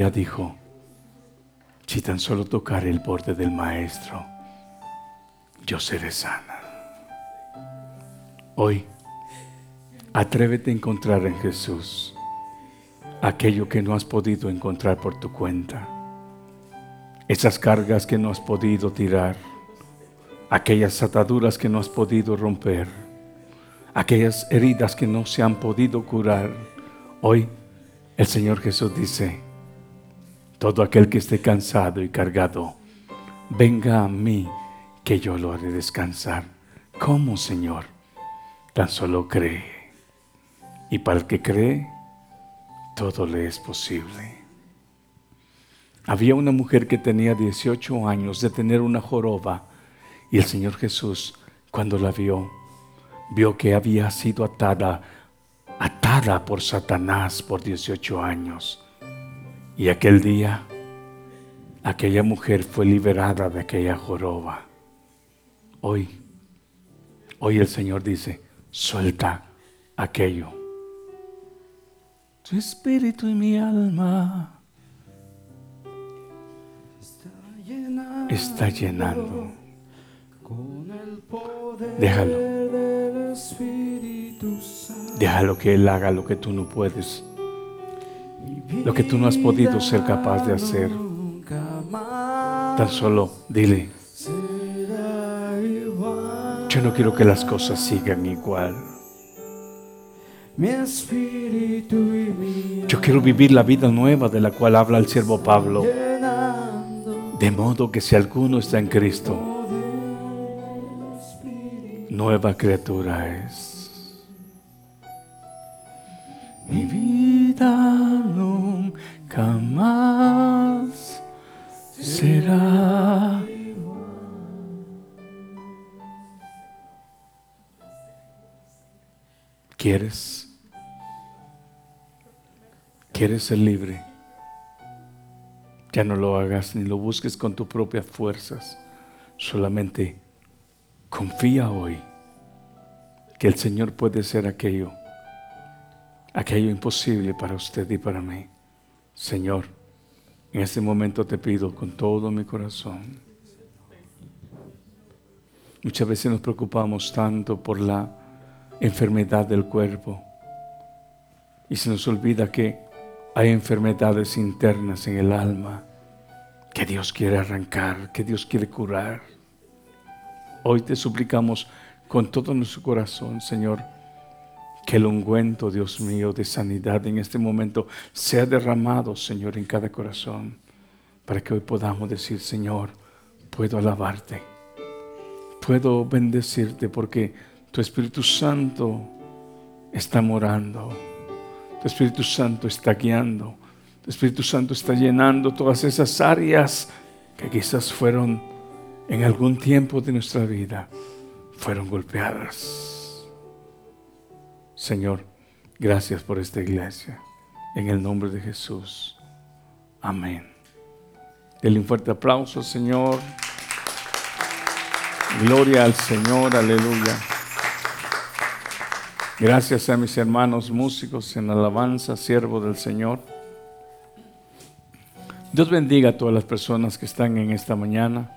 Ya dijo, si tan solo tocar el borde del maestro, yo seré sana. Hoy, atrévete a encontrar en Jesús aquello que no has podido encontrar por tu cuenta, esas cargas que no has podido tirar, aquellas ataduras que no has podido romper, aquellas heridas que no se han podido curar. Hoy el Señor Jesús dice, todo aquel que esté cansado y cargado, venga a mí que yo lo haré descansar. ¿Cómo, Señor? Tan solo cree. Y para el que cree, todo le es posible. Había una mujer que tenía 18 años de tener una joroba y el Señor Jesús, cuando la vio, vio que había sido atada, atada por Satanás por 18 años. Y aquel día, aquella mujer fue liberada de aquella joroba. Hoy, hoy el Señor dice, suelta aquello tu espíritu y mi alma está llenando. Déjalo. Déjalo que Él haga lo que tú no puedes. Lo que tú no has podido ser capaz de hacer. Tan solo dile. Yo no quiero que las cosas sigan igual Yo quiero vivir la vida nueva de la cual habla el siervo Pablo. De modo que si alguno está en Cristo, nueva criatura es. Mi vida nunca más será ¿Quieres? ¿Quieres ser libre? Ya no lo hagas ni lo busques con tus propias fuerzas. Solamente confía hoy que el Señor puede ser aquello, aquello imposible para usted y para mí. Señor, en este momento te pido con todo mi corazón. Muchas veces nos preocupamos tanto por la enfermedad del cuerpo. Y se nos olvida que hay enfermedades internas en el alma que Dios quiere arrancar, que Dios quiere curar. Hoy te suplicamos con todo nuestro corazón, Señor, que el ungüento, Dios mío, de sanidad en este momento sea derramado, Señor, en cada corazón, para que hoy podamos decir, Señor, puedo alabarte, puedo bendecirte porque tu Espíritu Santo está morando. Tu Espíritu Santo está guiando. Tu Espíritu Santo está llenando todas esas áreas que quizás fueron en algún tiempo de nuestra vida, fueron golpeadas. Señor, gracias por esta iglesia. En el nombre de Jesús. Amén. Denle un fuerte aplauso, Señor. Gloria al Señor, aleluya. Gracias a mis hermanos músicos en alabanza, siervo del Señor. Dios bendiga a todas las personas que están en esta mañana.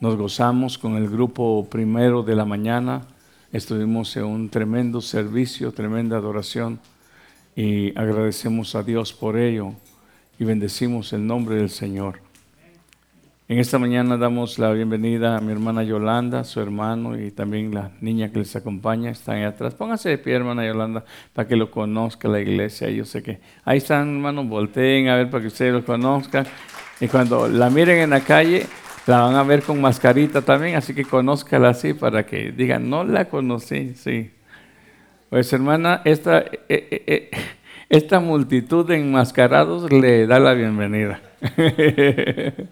Nos gozamos con el grupo primero de la mañana. Estuvimos en un tremendo servicio, tremenda adoración y agradecemos a Dios por ello y bendecimos el nombre del Señor. En esta mañana damos la bienvenida a mi hermana Yolanda, su hermano y también la niña que les acompaña, están ahí atrás. Pónganse de pie, hermana Yolanda, para que lo conozca la iglesia. Yo sé que ahí están, hermano, volteen a ver para que ustedes lo conozcan. Y cuando la miren en la calle, la van a ver con mascarita también, así que conózcala así para que digan, no la conocí, sí. Pues hermana, esta, eh, eh, eh, esta multitud de enmascarados le da la bienvenida.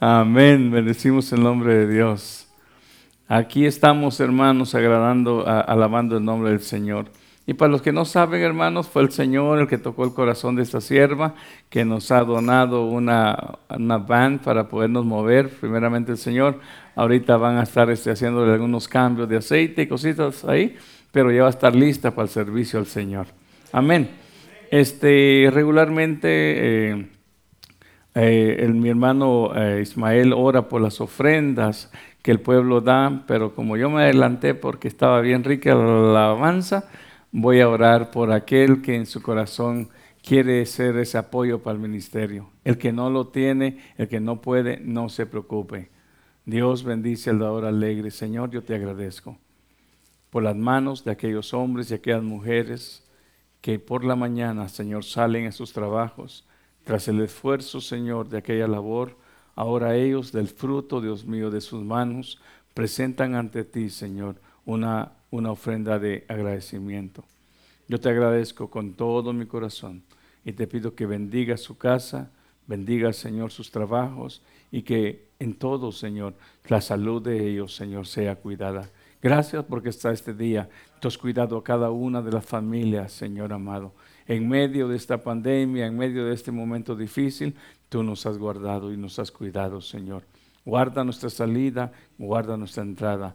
Amén, bendecimos el nombre de Dios. Aquí estamos, hermanos, agradando, alabando el nombre del Señor. Y para los que no saben, hermanos, fue el Señor el que tocó el corazón de esta sierva, que nos ha donado una, una van para podernos mover. Primeramente el Señor. Ahorita van a estar este, haciéndole algunos cambios de aceite y cositas ahí, pero ya va a estar lista para el servicio al Señor. Amén. Este, regularmente... Eh, Eh, mi hermano eh, Ismael ora por las ofrendas que el pueblo da, pero como yo me adelanté porque estaba bien rica la alabanza, voy a orar por aquel que en su corazón quiere ser ese apoyo para el ministerio. El que no lo tiene, el que no puede, no se preocupe. Dios bendice al dador alegre. Señor, yo te agradezco por las manos de aquellos hombres y aquellas mujeres que por la mañana, Señor, salen a sus trabajos tras el esfuerzo, Señor, de aquella labor. Ahora ellos, del fruto, Dios mío, de sus manos, presentan ante ti, Señor, una, una ofrenda de agradecimiento. Yo te agradezco con todo mi corazón y te pido que bendiga su casa, bendiga, Señor, sus trabajos y que en todo, Señor, la salud de ellos, Señor, sea cuidada. Gracias porque está este día. Tú has cuidado a cada una de las familias, Señor amado. En medio de esta pandemia, en medio de este momento difícil, tú nos has guardado y nos has cuidado, Señor. Guarda nuestra salida, guarda nuestra entrada.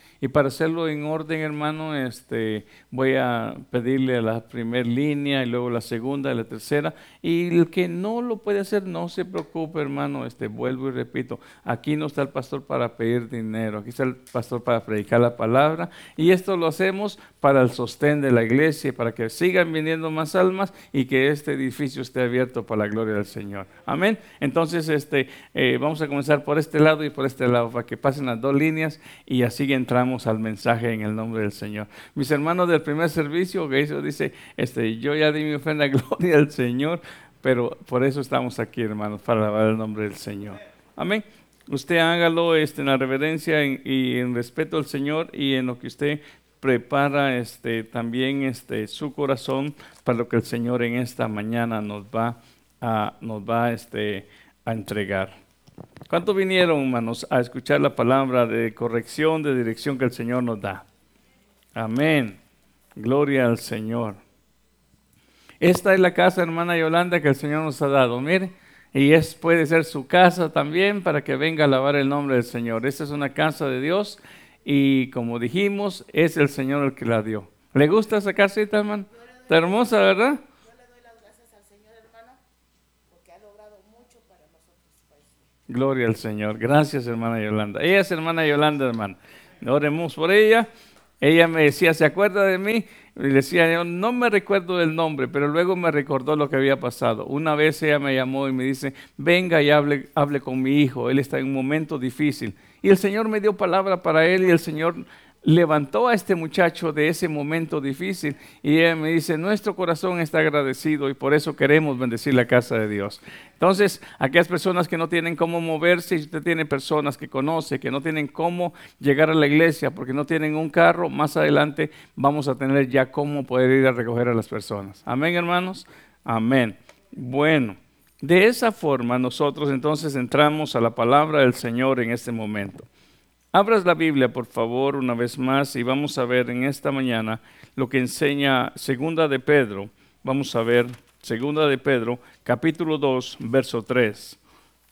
Y para hacerlo en orden, hermano, este, voy a pedirle la primera línea y luego la segunda y la tercera. Y el que no lo puede hacer, no se preocupe, hermano. Este, vuelvo y repito, aquí no está el pastor para pedir dinero, aquí está el pastor para predicar la palabra. Y esto lo hacemos para el sostén de la iglesia, para que sigan viniendo más almas y que este edificio esté abierto para la gloria del Señor. Amén. Entonces, este, eh, vamos a comenzar por este lado y por este lado, para que pasen las dos líneas y así entramos al mensaje en el nombre del Señor. Mis hermanos del primer servicio, que eso dice, este, yo ya di mi ofrenda gloria al Señor, pero por eso estamos aquí, hermanos, para alabar el nombre del Señor. Amén. Usted hágalo este, en la reverencia y en respeto al Señor y en lo que usted prepara este, también este, su corazón para lo que el Señor en esta mañana nos va a, nos va, este, a entregar. ¿Cuántos vinieron, hermanos, a escuchar la palabra de corrección, de dirección que el Señor nos da? Amén. Gloria al Señor. Esta es la casa, hermana Yolanda, que el Señor nos ha dado. Mire, y es, puede ser su casa también para que venga a alabar el nombre del Señor. Esta es una casa de Dios y como dijimos, es el Señor el que la dio. ¿Le gusta esa casita, hermano? Está hermosa, ¿verdad? Gloria al Señor. Gracias, hermana Yolanda. Ella es hermana Yolanda, hermano. Oremos por ella. Ella me decía, ¿se acuerda de mí? Y decía, yo no me recuerdo del nombre, pero luego me recordó lo que había pasado. Una vez ella me llamó y me dice, venga y hable, hable con mi hijo, él está en un momento difícil. Y el Señor me dio palabra para él y el Señor levantó a este muchacho de ese momento difícil y ella me dice, nuestro corazón está agradecido y por eso queremos bendecir la casa de Dios. Entonces, aquellas personas que no tienen cómo moverse, y usted tiene personas que conoce, que no tienen cómo llegar a la iglesia porque no tienen un carro, más adelante vamos a tener ya cómo poder ir a recoger a las personas. Amén, hermanos. Amén. Bueno, de esa forma nosotros entonces entramos a la palabra del Señor en este momento. Abras la Biblia, por favor, una vez más y vamos a ver en esta mañana lo que enseña Segunda de Pedro. Vamos a ver Segunda de Pedro, capítulo 2, verso 3.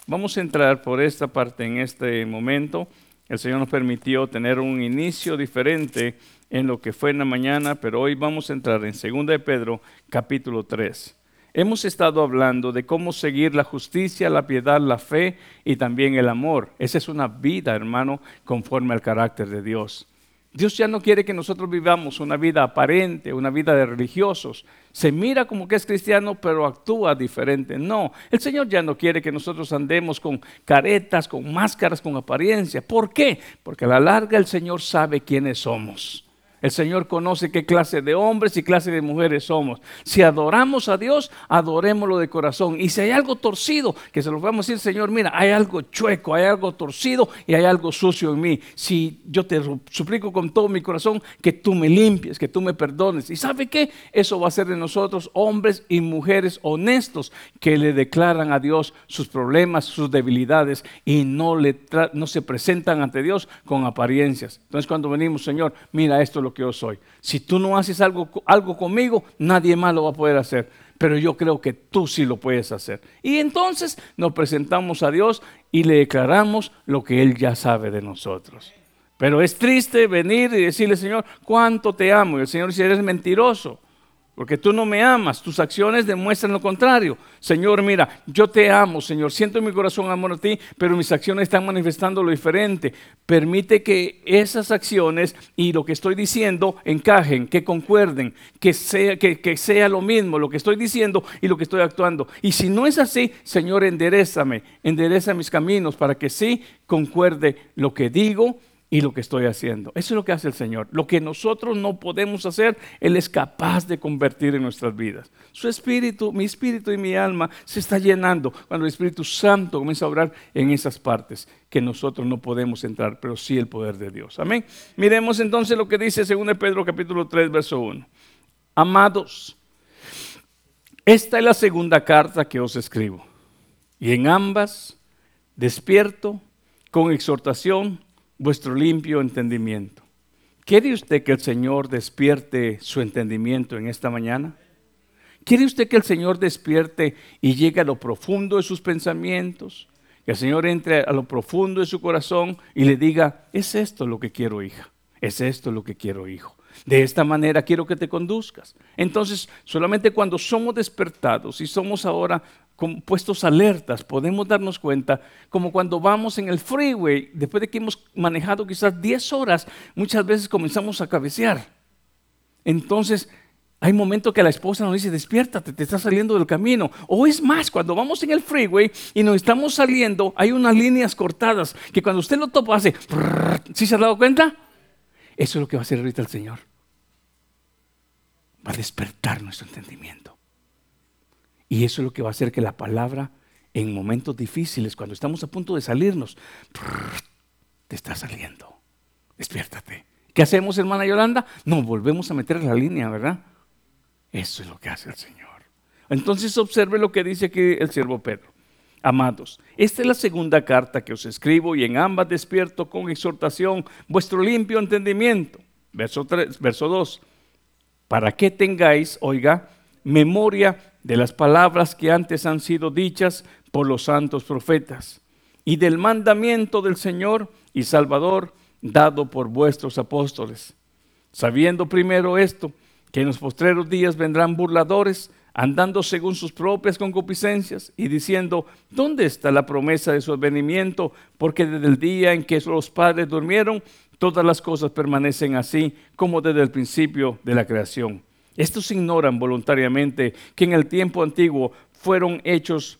Vamos a entrar por esta parte en este momento. El Señor nos permitió tener un inicio diferente en lo que fue en la mañana, pero hoy vamos a entrar en Segunda de Pedro, capítulo 3. Hemos estado hablando de cómo seguir la justicia, la piedad, la fe y también el amor. Esa es una vida, hermano, conforme al carácter de Dios. Dios ya no quiere que nosotros vivamos una vida aparente, una vida de religiosos. Se mira como que es cristiano, pero actúa diferente. No, el Señor ya no quiere que nosotros andemos con caretas, con máscaras, con apariencia. ¿Por qué? Porque a la larga el Señor sabe quiénes somos. El Señor conoce qué clase de hombres y clase de mujeres somos. Si adoramos a Dios, adorémoslo de corazón. Y si hay algo torcido, que se lo vamos a decir, Señor, mira, hay algo chueco, hay algo torcido y hay algo sucio en mí. Si yo te suplico con todo mi corazón que tú me limpies, que tú me perdones. ¿Y sabe qué? Eso va a ser de nosotros hombres y mujeres honestos que le declaran a Dios sus problemas, sus debilidades y no, le no se presentan ante Dios con apariencias. Entonces cuando venimos, Señor, mira esto lo que yo soy. Si tú no haces algo, algo conmigo, nadie más lo va a poder hacer. Pero yo creo que tú sí lo puedes hacer. Y entonces nos presentamos a Dios y le declaramos lo que Él ya sabe de nosotros. Pero es triste venir y decirle, Señor, cuánto te amo. Y el Señor dice, eres mentiroso. Porque tú no me amas, tus acciones demuestran lo contrario. Señor, mira, yo te amo, Señor, siento en mi corazón amor a ti, pero mis acciones están manifestando lo diferente. Permite que esas acciones y lo que estoy diciendo encajen, que concuerden, que sea, que, que sea lo mismo lo que estoy diciendo y lo que estoy actuando. Y si no es así, Señor, enderezame, endereza mis caminos para que sí concuerde lo que digo y lo que estoy haciendo. Eso es lo que hace el Señor. Lo que nosotros no podemos hacer, Él es capaz de convertir en nuestras vidas. Su espíritu, mi espíritu y mi alma se está llenando cuando el Espíritu Santo comienza a obrar en esas partes que nosotros no podemos entrar, pero sí el poder de Dios. Amén. Miremos entonces lo que dice 2 Pedro capítulo 3, verso 1. Amados, esta es la segunda carta que os escribo. Y en ambas despierto con exhortación vuestro limpio entendimiento. ¿Quiere usted que el Señor despierte su entendimiento en esta mañana? ¿Quiere usted que el Señor despierte y llegue a lo profundo de sus pensamientos? Que el Señor entre a lo profundo de su corazón y le diga, es esto lo que quiero, hija. Es esto lo que quiero, hijo. De esta manera quiero que te conduzcas. Entonces, solamente cuando somos despertados y somos ahora puestos alertas, podemos darnos cuenta, como cuando vamos en el freeway, después de que hemos manejado quizás 10 horas, muchas veces comenzamos a cabecear. Entonces, hay momentos que la esposa nos dice, despiértate, te estás saliendo del camino. O es más, cuando vamos en el freeway y nos estamos saliendo, hay unas líneas cortadas que cuando usted lo topa hace, ¿sí se ha dado cuenta? Eso es lo que va a hacer ahorita el Señor. Va a despertar nuestro entendimiento. Y eso es lo que va a hacer que la palabra en momentos difíciles, cuando estamos a punto de salirnos, te está saliendo. Despiértate. ¿Qué hacemos, hermana Yolanda? No, volvemos a meter la línea, ¿verdad? Eso es lo que hace el Señor. Entonces observe lo que dice aquí el siervo Pedro. Amados, esta es la segunda carta que os escribo y en ambas despierto con exhortación vuestro limpio entendimiento. Verso, 3, verso 2. Para que tengáis, oiga, memoria de las palabras que antes han sido dichas por los santos profetas y del mandamiento del Señor y Salvador dado por vuestros apóstoles. Sabiendo primero esto, que en los postreros días vendrán burladores andando según sus propias concupiscencias y diciendo, ¿dónde está la promesa de su advenimiento? Porque desde el día en que los padres durmieron, todas las cosas permanecen así como desde el principio de la creación. Estos ignoran voluntariamente que en el tiempo antiguo fueron hechos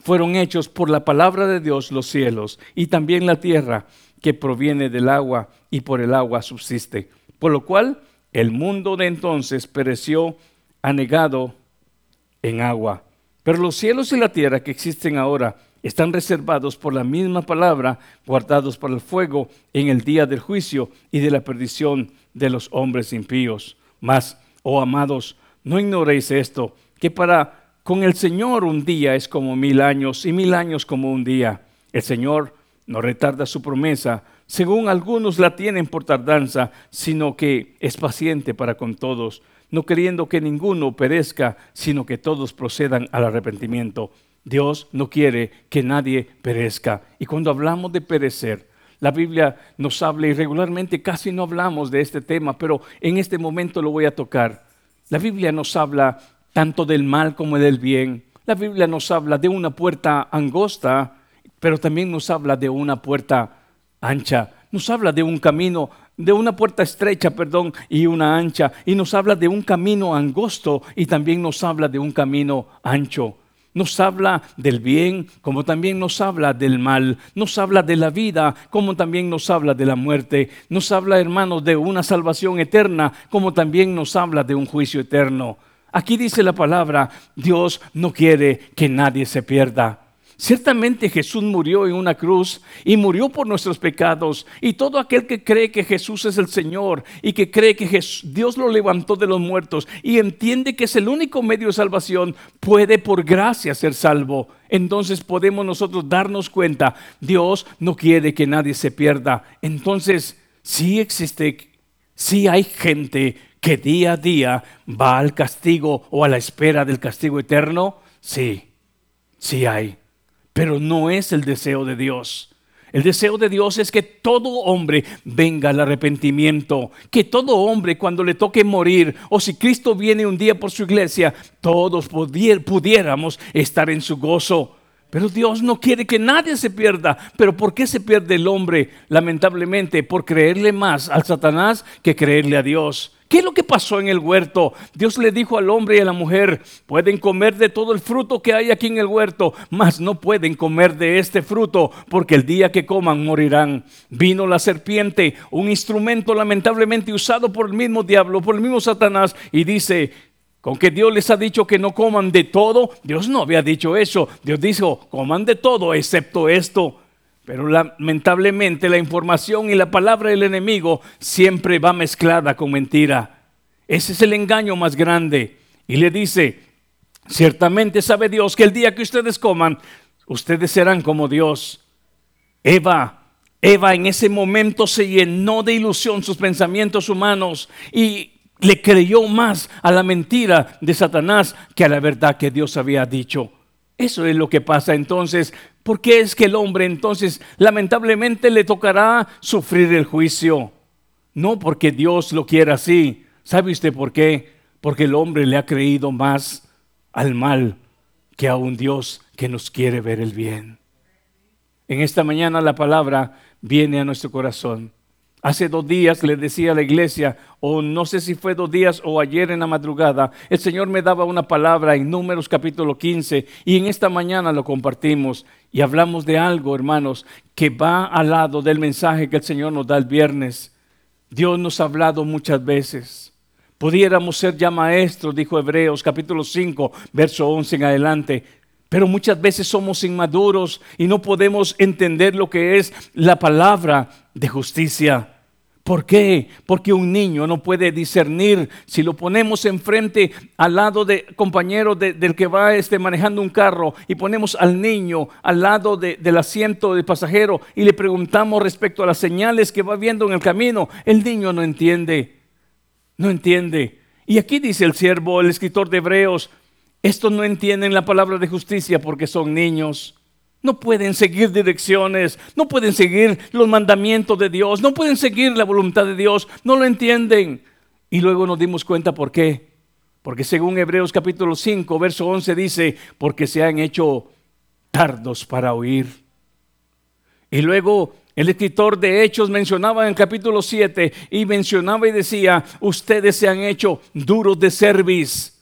fueron hechos por la palabra de Dios los cielos y también la tierra que proviene del agua y por el agua subsiste. Por lo cual el mundo de entonces pereció anegado en agua. Pero los cielos y la tierra que existen ahora están reservados por la misma palabra, guardados para el fuego en el día del juicio y de la perdición de los hombres impíos. Mas, oh amados, no ignoréis esto, que para con el Señor un día es como mil años y mil años como un día. El Señor no retarda su promesa, según algunos la tienen por tardanza, sino que es paciente para con todos no queriendo que ninguno perezca, sino que todos procedan al arrepentimiento. Dios no quiere que nadie perezca. Y cuando hablamos de perecer, la Biblia nos habla y regularmente casi no hablamos de este tema, pero en este momento lo voy a tocar. La Biblia nos habla tanto del mal como del bien. La Biblia nos habla de una puerta angosta, pero también nos habla de una puerta ancha. Nos habla de un camino de una puerta estrecha, perdón, y una ancha, y nos habla de un camino angosto y también nos habla de un camino ancho. Nos habla del bien como también nos habla del mal. Nos habla de la vida como también nos habla de la muerte. Nos habla, hermanos, de una salvación eterna como también nos habla de un juicio eterno. Aquí dice la palabra, Dios no quiere que nadie se pierda. Ciertamente Jesús murió en una cruz y murió por nuestros pecados. Y todo aquel que cree que Jesús es el Señor y que cree que Dios lo levantó de los muertos y entiende que es el único medio de salvación, puede por gracia ser salvo. Entonces podemos nosotros darnos cuenta, Dios no quiere que nadie se pierda. Entonces, sí existe, sí hay gente que día a día va al castigo o a la espera del castigo eterno. Sí, sí hay pero no es el deseo de Dios. El deseo de Dios es que todo hombre venga al arrepentimiento, que todo hombre cuando le toque morir, o si Cristo viene un día por su iglesia, todos pudiéramos estar en su gozo. Pero Dios no quiere que nadie se pierda. Pero ¿por qué se pierde el hombre? Lamentablemente, por creerle más al Satanás que creerle a Dios. ¿Qué es lo que pasó en el huerto? Dios le dijo al hombre y a la mujer, pueden comer de todo el fruto que hay aquí en el huerto, mas no pueden comer de este fruto, porque el día que coman morirán. Vino la serpiente, un instrumento lamentablemente usado por el mismo diablo, por el mismo Satanás, y dice, con que Dios les ha dicho que no coman de todo, Dios no había dicho eso. Dios dijo, coman de todo excepto esto. Pero lamentablemente la información y la palabra del enemigo siempre va mezclada con mentira. Ese es el engaño más grande. Y le dice, ciertamente sabe Dios que el día que ustedes coman, ustedes serán como Dios. Eva, Eva en ese momento se llenó de ilusión sus pensamientos humanos y le creyó más a la mentira de Satanás que a la verdad que Dios había dicho. Eso es lo que pasa entonces. ¿Por qué es que el hombre entonces lamentablemente le tocará sufrir el juicio? No porque Dios lo quiera así. ¿Sabe usted por qué? Porque el hombre le ha creído más al mal que a un Dios que nos quiere ver el bien. En esta mañana la palabra viene a nuestro corazón. Hace dos días le decía a la iglesia, o no sé si fue dos días o ayer en la madrugada, el Señor me daba una palabra en Números capítulo 15 y en esta mañana lo compartimos y hablamos de algo, hermanos, que va al lado del mensaje que el Señor nos da el viernes. Dios nos ha hablado muchas veces. Pudiéramos ser ya maestros, dijo Hebreos capítulo 5, verso 11 en adelante, pero muchas veces somos inmaduros y no podemos entender lo que es la palabra de justicia. ¿Por qué? Porque un niño no puede discernir si lo ponemos enfrente al lado de compañero del que va este, manejando un carro y ponemos al niño al lado del asiento del pasajero y le preguntamos respecto a las señales que va viendo en el camino. El niño no entiende, no entiende. Y aquí dice el siervo, el escritor de Hebreos, estos no entienden la palabra de justicia porque son niños. No pueden seguir direcciones, no pueden seguir los mandamientos de Dios, no pueden seguir la voluntad de Dios, no lo entienden. Y luego nos dimos cuenta por qué. Porque según Hebreos capítulo 5, verso 11 dice, porque se han hecho tardos para oír. Y luego el escritor de Hechos mencionaba en capítulo 7 y mencionaba y decía, ustedes se han hecho duros de cerviz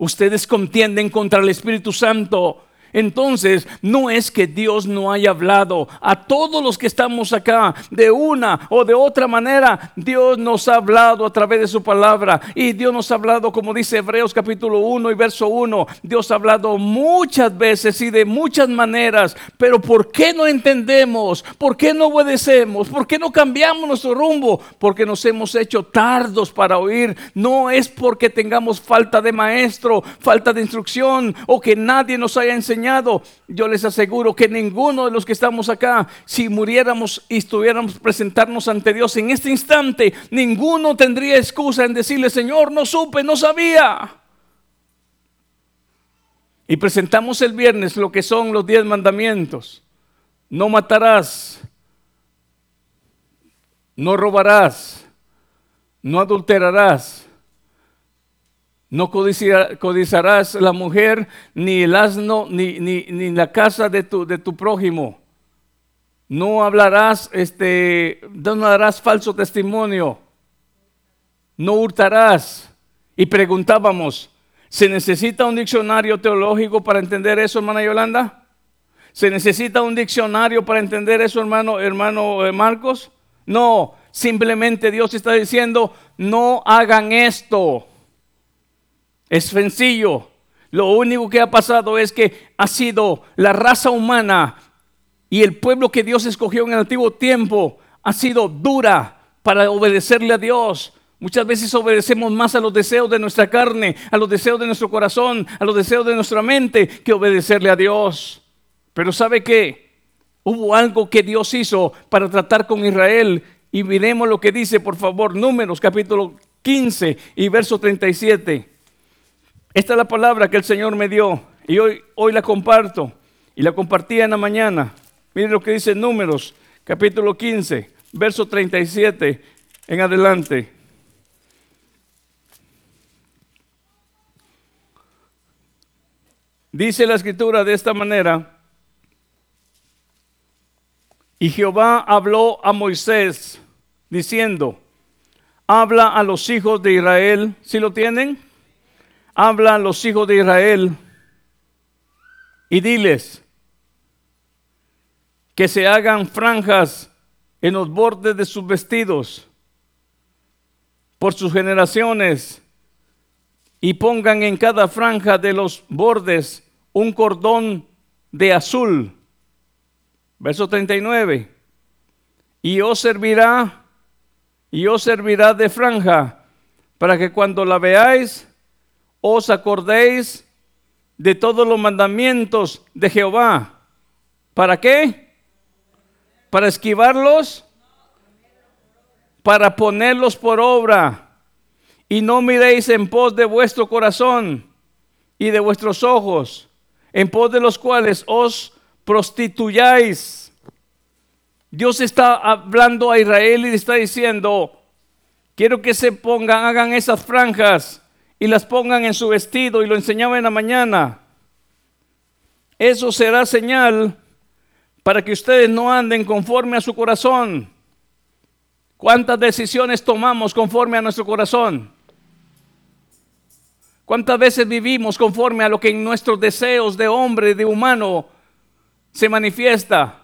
Ustedes contienden contra el Espíritu Santo. Entonces, no es que Dios no haya hablado a todos los que estamos acá de una o de otra manera. Dios nos ha hablado a través de su palabra y Dios nos ha hablado, como dice Hebreos capítulo 1 y verso 1, Dios ha hablado muchas veces y de muchas maneras, pero ¿por qué no entendemos? ¿Por qué no obedecemos? ¿Por qué no cambiamos nuestro rumbo? Porque nos hemos hecho tardos para oír. No es porque tengamos falta de maestro, falta de instrucción o que nadie nos haya enseñado yo les aseguro que ninguno de los que estamos acá, si muriéramos y estuviéramos presentarnos ante Dios en este instante, ninguno tendría excusa en decirle, Señor, no supe, no sabía. Y presentamos el viernes lo que son los diez mandamientos. No matarás, no robarás, no adulterarás, no codiciarás la mujer, ni el asno, ni, ni, la casa de tu, de tu prójimo. No hablarás, este, no darás falso testimonio. No hurtarás. Y preguntábamos, ¿se necesita un diccionario teológico para entender eso, hermana Yolanda? ¿Se necesita un diccionario para entender eso, hermano, hermano eh, Marcos? No, simplemente Dios está diciendo, no hagan esto. Es sencillo. Lo único que ha pasado es que ha sido la raza humana y el pueblo que Dios escogió en el antiguo tiempo ha sido dura para obedecerle a Dios. Muchas veces obedecemos más a los deseos de nuestra carne, a los deseos de nuestro corazón, a los deseos de nuestra mente que obedecerle a Dios. Pero ¿sabe qué? Hubo algo que Dios hizo para tratar con Israel y miremos lo que dice, por favor, Números capítulo 15 y verso 37. Esta es la palabra que el Señor me dio y hoy, hoy la comparto y la compartía en la mañana. Miren lo que dice Números, capítulo 15, verso 37 en adelante. Dice la escritura de esta manera, y Jehová habló a Moisés diciendo, habla a los hijos de Israel, si lo tienen, habla a los hijos de Israel y diles que se hagan franjas en los bordes de sus vestidos por sus generaciones y pongan en cada franja de los bordes un cordón de azul. Verso 39. Y os servirá, y os servirá de franja, para que cuando la veáis, os acordéis de todos los mandamientos de Jehová. ¿Para qué? Para esquivarlos, para ponerlos por obra y no miréis en pos de vuestro corazón y de vuestros ojos, en pos de los cuales os prostituyáis. Dios está hablando a Israel y le está diciendo, quiero que se pongan, hagan esas franjas y las pongan en su vestido y lo enseñaba en la mañana. Eso será señal para que ustedes no anden conforme a su corazón. ¿Cuántas decisiones tomamos conforme a nuestro corazón? ¿Cuántas veces vivimos conforme a lo que en nuestros deseos de hombre, de humano, se manifiesta?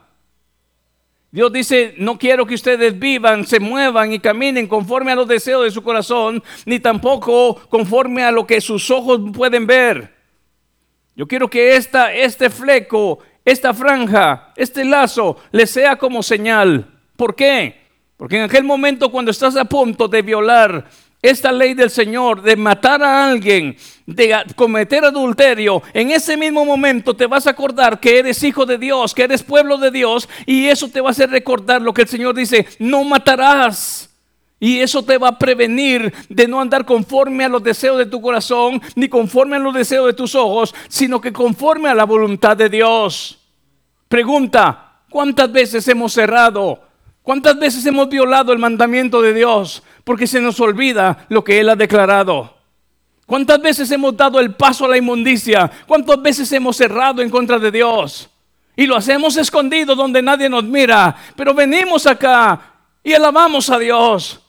Dios dice, no quiero que ustedes vivan, se muevan y caminen conforme a los deseos de su corazón, ni tampoco conforme a lo que sus ojos pueden ver. Yo quiero que esta, este fleco, esta franja, este lazo, le sea como señal. ¿Por qué? Porque en aquel momento cuando estás a punto de violar esta ley del Señor de matar a alguien, de cometer adulterio, en ese mismo momento te vas a acordar que eres hijo de Dios, que eres pueblo de Dios, y eso te va a hacer recordar lo que el Señor dice, no matarás. Y eso te va a prevenir de no andar conforme a los deseos de tu corazón, ni conforme a los deseos de tus ojos, sino que conforme a la voluntad de Dios. Pregunta, ¿cuántas veces hemos cerrado? ¿Cuántas veces hemos violado el mandamiento de Dios? porque se nos olvida lo que Él ha declarado. ¿Cuántas veces hemos dado el paso a la inmundicia? ¿Cuántas veces hemos cerrado en contra de Dios? Y lo hacemos escondido donde nadie nos mira. Pero venimos acá y alabamos a Dios.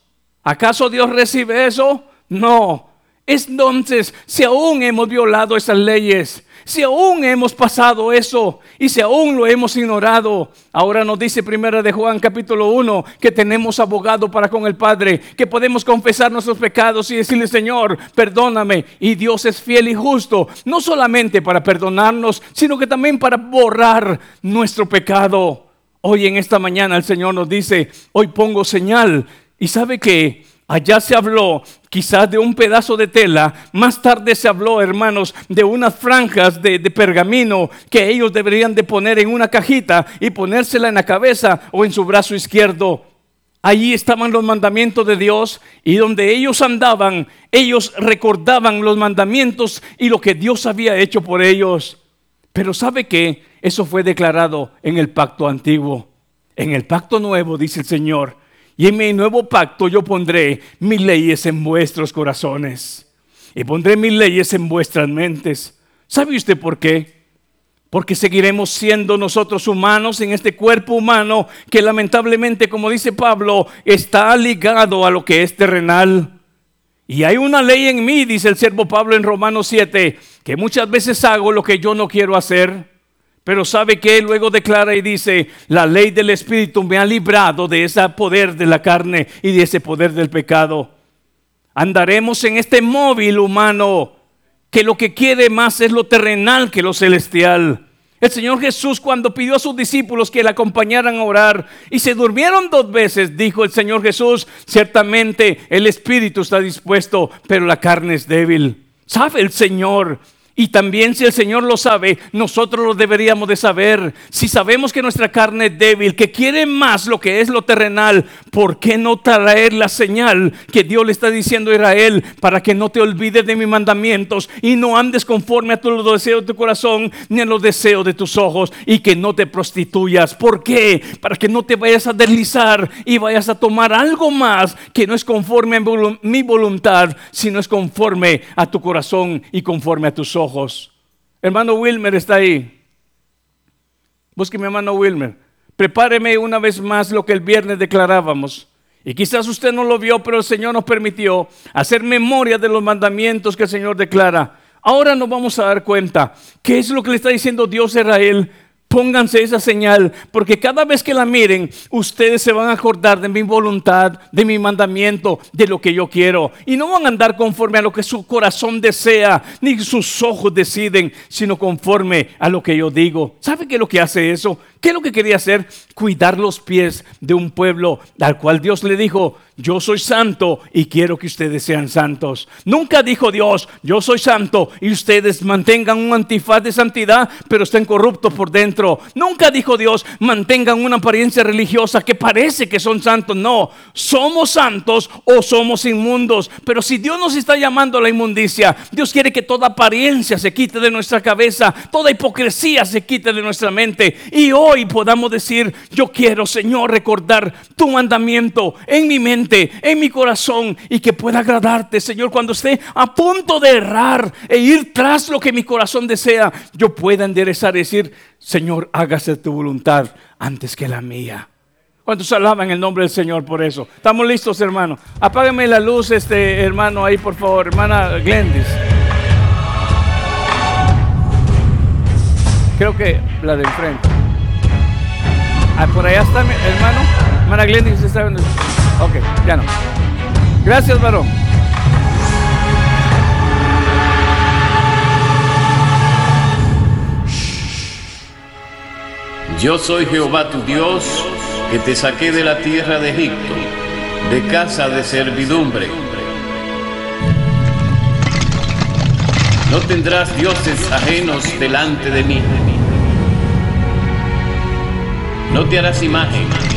¿Acaso Dios recibe eso? No. Entonces, si aún hemos violado esas leyes, si aún hemos pasado eso y si aún lo hemos ignorado, ahora nos dice primera de Juan capítulo 1 que tenemos abogado para con el Padre, que podemos confesar nuestros pecados y decirle, Señor, perdóname. Y Dios es fiel y justo, no solamente para perdonarnos, sino que también para borrar nuestro pecado. Hoy en esta mañana el Señor nos dice, hoy pongo señal. ¿Y sabe que Allá se habló quizás de un pedazo de tela, más tarde se habló, hermanos, de unas franjas de, pergamino que ellos deberían de poner en una cajita y ponérsela en la cabeza o en su brazo izquierdo. Allí estaban los mandamientos de Dios y donde ellos andaban, ellos recordaban los mandamientos y lo que Dios había hecho por ellos. Pero ¿sabe qué? Eso fue declarado en el pacto antiguo. En el pacto nuevo, dice el Señor, y en mi nuevo pacto yo pondré mis leyes en vuestros corazones. Y pondré mis leyes en vuestras mentes. ¿Sabe usted por qué? Porque seguiremos siendo nosotros humanos en este cuerpo humano que lamentablemente, como dice Pablo, está ligado a lo que es terrenal. Y hay una ley en mí, dice el siervo Pablo en Romanos 7, que muchas veces hago lo que yo no quiero hacer. Pero sabe que luego declara y dice, la ley del Espíritu me ha librado de ese poder de la carne y de ese poder del pecado. Andaremos en este móvil humano que lo que quiere más es lo terrenal que lo celestial. El Señor Jesús cuando pidió a sus discípulos que le acompañaran a orar y se durmieron dos veces, dijo el Señor Jesús, ciertamente el Espíritu está dispuesto, pero la carne es débil. ¿Sabe el Señor Y también si el Señor lo sabe, nosotros lo deberíamos de saber. Si sabemos que nuestra carne es débil, que quiere más lo que es lo terrenal, ¿por qué no traer la señal que Dios le está diciendo a Israel para que no te olvides de mis mandamientos y no andes conforme a los deseos de tu corazón ni a los deseos de tus ojos y que no te prostituyas? ¿Por qué? Para que no te vayas a deslizar y vayas a tomar algo más que no es conforme a mi voluntad, sino es conforme a tu corazón y conforme a tus ojos. Hermano Wilmer está ahí. Busque mi hermano Wilmer. Prepáreme una vez más lo que el viernes declarábamos. Y quizás usted no lo vio, pero el Señor nos permitió hacer memoria de los mandamientos que el Señor declara. Ahora nos vamos a dar cuenta qué es lo que le está diciendo Dios a Israel Pónganse esa señal, porque cada vez que la miren, ustedes se van a acordar de mi voluntad, de mi mandamiento, de lo que yo quiero. Y no van a andar conforme a lo que su corazón desea, ni sus ojos deciden, sino conforme a lo que yo digo. ¿Sabe qué es lo que hace eso? ¿Qué es lo que quería hacer? Cuidar los pies de un pueblo al cual Dios le dijo, yo soy santo y quiero que ustedes sean santos. Nunca dijo Dios, yo soy santo y ustedes mantengan un antifaz de santidad, pero estén corruptos por dentro. Nunca dijo Dios, mantengan una apariencia religiosa que parece que son santos. No, somos santos o somos inmundos. Pero si Dios nos está llamando a la inmundicia, Dios quiere que toda apariencia se quite de nuestra cabeza, toda hipocresía se quite de nuestra mente. Y hoy podamos decir, yo quiero, Señor, recordar tu mandamiento en mi mente en mi corazón y que pueda agradarte, Señor, cuando esté a punto de errar e ir tras lo que mi corazón desea, yo pueda enderezar y decir, Señor, hágase tu voluntad antes que la mía. ¿Cuántos alaban el nombre del Señor por eso? Estamos listos, hermano. Apágame la luz, este hermano, ahí, por favor, hermana Glendis. Creo que la de enfrente. Ah, por allá está hermano. Hermana Glendis, está viendo. Ok, ya no. Gracias, varón. Yo soy Jehová tu Dios, que te saqué de la tierra de Egipto, de casa de servidumbre. No tendrás dioses ajenos delante de mí. No te harás imagen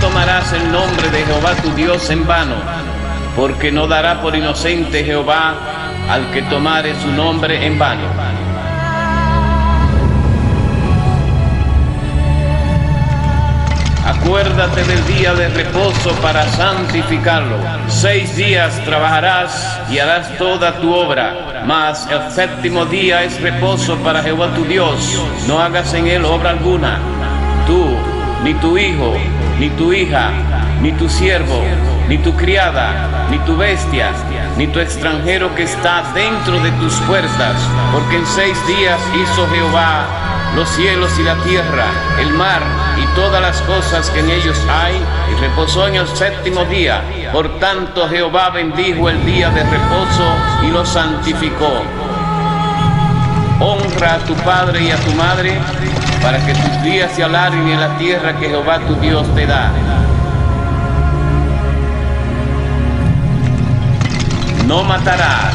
Tomarás el nombre de Jehová tu Dios en vano, porque no dará por inocente Jehová al que tomare su nombre en vano. Acuérdate del día de reposo para santificarlo. Seis días trabajarás y harás toda tu obra, mas el séptimo día es reposo para Jehová tu Dios. No hagas en él obra alguna, tú, ni tu hijo, ni tu hija, ni tu siervo, ni tu criada, ni tu bestia, ni tu extranjero que está dentro de tus puertas, porque en seis días hizo Jehová los cielos y la tierra, el mar y todas las cosas que en ellos hay, y reposó en el séptimo día. Por tanto Jehová bendijo el día de reposo y lo santificó. Honra a tu padre y a tu madre para que tus días se alarguen en la tierra que Jehová tu Dios te da. No matarás.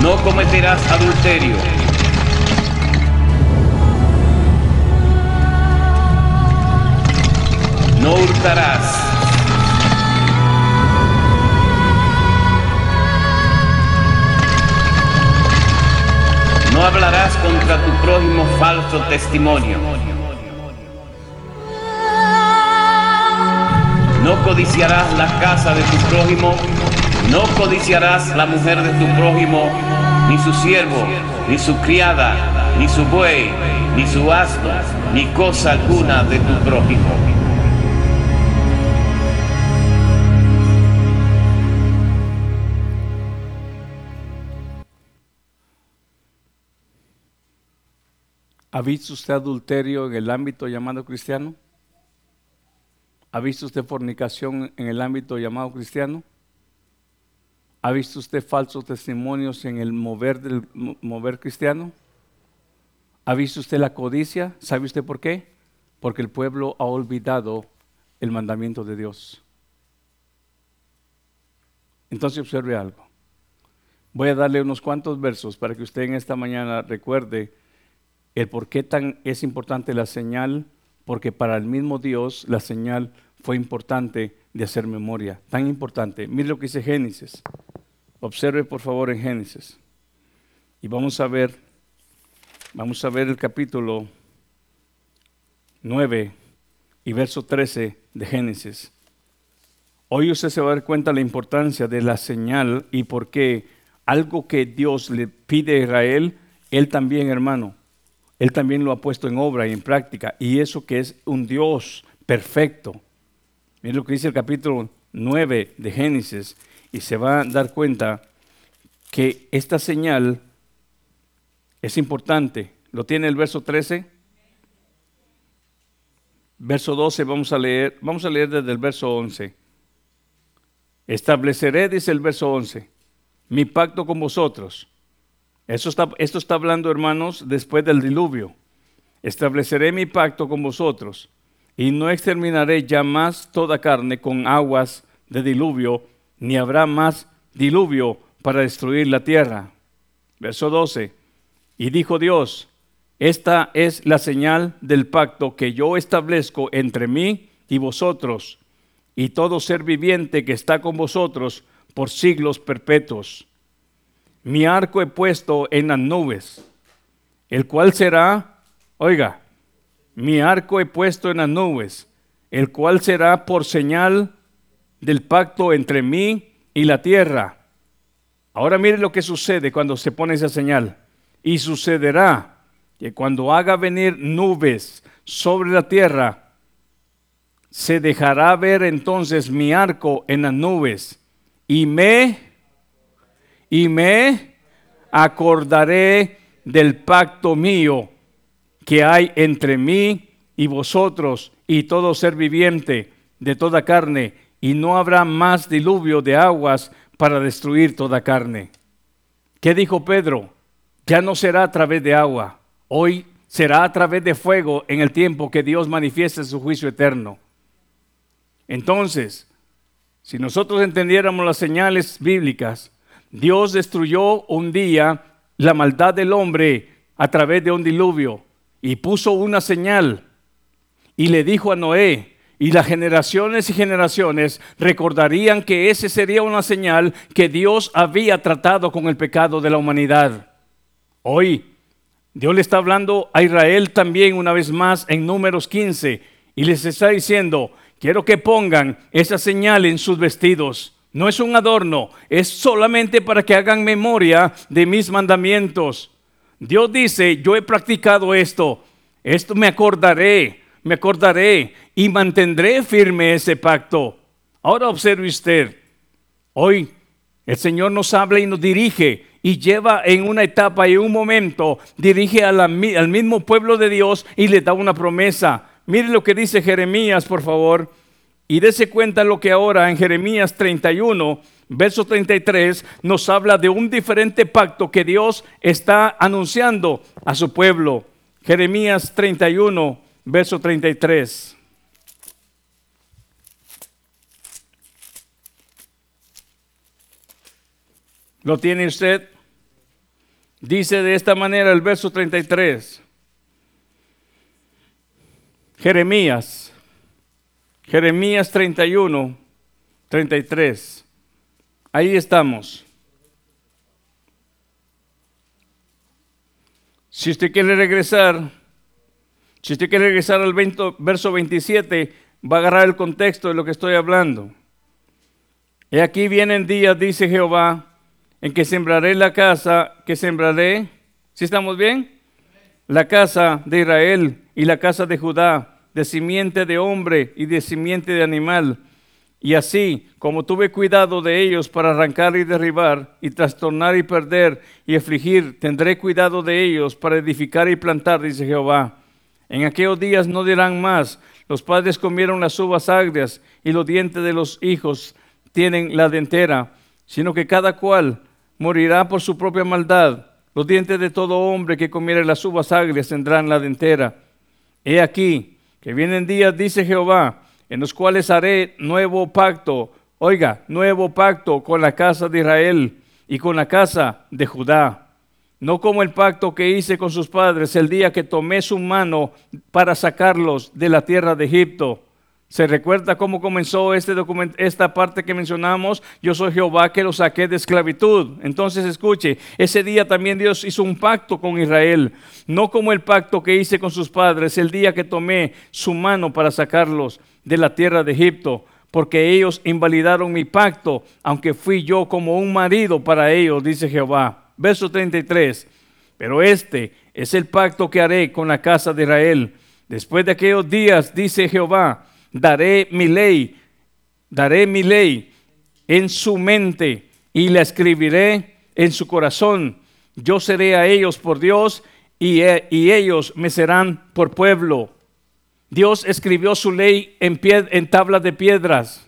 No cometerás adulterio. No hurtarás. Hablarás contra tu prójimo falso testimonio. No codiciarás la casa de tu prójimo. No codiciarás la mujer de tu prójimo, ni su siervo, ni su criada, ni su buey, ni su asno, ni cosa alguna de tu prójimo. ¿Ha visto usted adulterio en el ámbito llamado cristiano? ¿Ha visto usted fornicación en el ámbito llamado cristiano? ¿Ha visto usted falsos testimonios en el mover del mover cristiano? ¿Ha visto usted la codicia? ¿Sabe usted por qué? Porque el pueblo ha olvidado el mandamiento de Dios. Entonces observe algo. Voy a darle unos cuantos versos para que usted en esta mañana recuerde el por qué tan es importante la señal, porque para el mismo Dios la señal fue importante de hacer memoria, tan importante. Mire lo que dice Génesis. Observe por favor en Génesis. Y vamos a ver, vamos a ver el capítulo 9 y verso 13 de Génesis. Hoy usted se va a dar cuenta de la importancia de la señal y por qué algo que Dios le pide a Israel, él también, hermano, él también lo ha puesto en obra y en práctica. Y eso que es un Dios perfecto. Miren lo que dice el capítulo 9 de Génesis. Y se va a dar cuenta que esta señal es importante. ¿Lo tiene el verso 13? Verso 12 vamos a leer, vamos a leer desde el verso 11. Estableceré, dice el verso 11, mi pacto con vosotros está, esto está hablando, hermanos, después del diluvio. Estableceré mi pacto con vosotros y no exterminaré ya más toda carne con aguas de diluvio, ni habrá más diluvio para destruir la tierra. Verso 12. Y dijo Dios, esta es la señal del pacto que yo establezco entre mí y vosotros y todo ser viviente que está con vosotros por siglos perpetuos mi arco he puesto en las nubes, el cual será, oiga, mi arco he puesto en las nubes, el cual será por señal del pacto entre mí y la tierra. Ahora mire lo que sucede cuando se pone esa señal. Y sucederá que cuando haga venir nubes sobre la tierra, se dejará ver entonces mi arco en las nubes y me y me acordaré del pacto mío que hay entre mí y vosotros y todo ser viviente de toda carne, y no habrá más diluvio de aguas para destruir toda carne. ¿Qué dijo Pedro? Ya no será a través de agua, hoy será a través de fuego en el tiempo que Dios manifieste su juicio eterno. Entonces, si nosotros entendiéramos las señales bíblicas, Dios destruyó un día la maldad del hombre a través de un diluvio y puso una señal y le dijo a Noé, y las generaciones y generaciones recordarían que ese sería una señal que Dios había tratado con el pecado de la humanidad. Hoy, Dios le está hablando a Israel también una vez más en números 15 y les está diciendo, quiero que pongan esa señal en sus vestidos no es un adorno, es solamente para que hagan memoria de mis mandamientos. Dios dice, yo he practicado esto, esto me acordaré, me acordaré y mantendré firme ese pacto. Ahora observe usted, hoy el Señor nos habla y nos dirige y lleva en una etapa y un momento, dirige al mismo pueblo de Dios y le da una promesa. Mire lo que dice Jeremías, por favor. Y dése cuenta lo que ahora en Jeremías 31, verso 33, nos habla de un diferente pacto que Dios está anunciando a su pueblo. Jeremías 31, verso 33. ¿Lo tiene usted? Dice de esta manera el verso 33. Jeremías Jeremías 31, 33. Ahí estamos. Si usted quiere regresar, si usted quiere regresar al verso 27, va a agarrar el contexto de lo que estoy hablando. Y aquí vienen días, dice Jehová, en que sembraré la casa, que sembraré. ¿Si estamos bien? la casa de Israel y la casa de Judá, de simiente de hombre y de simiente de animal. Y así, como tuve cuidado de ellos para arrancar y derribar, y trastornar y perder, y afligir, tendré cuidado de ellos para edificar y plantar, dice Jehová. En aquellos días no dirán más, los padres comieron las uvas agrias, y los dientes de los hijos tienen la dentera, sino que cada cual morirá por su propia maldad. Los dientes de todo hombre que comiere las uvas agrias tendrán la dentera. He aquí que vienen días, dice Jehová, en los cuales haré nuevo pacto, oiga, nuevo pacto con la casa de Israel y con la casa de Judá. No como el pacto que hice con sus padres el día que tomé su mano para sacarlos de la tierra de Egipto ¿Se recuerda cómo comenzó este esta parte que mencionamos? Yo soy Jehová que lo saqué de esclavitud. Entonces escuche, ese día también Dios hizo un pacto con Israel, no como el pacto que hice con sus padres el día que tomé su mano para sacarlos de la tierra de Egipto, porque ellos invalidaron mi pacto, aunque fui yo como un marido para ellos, dice Jehová. Verso 33. Pero este es el pacto que haré con la casa de Israel. Después de aquellos días, dice Jehová, daré mi ley, daré mi ley en su mente y la escribiré en su corazón. Yo seré a ellos por Dios y, eh, ellos me serán por pueblo. Dios escribió su ley en, en tablas de piedras.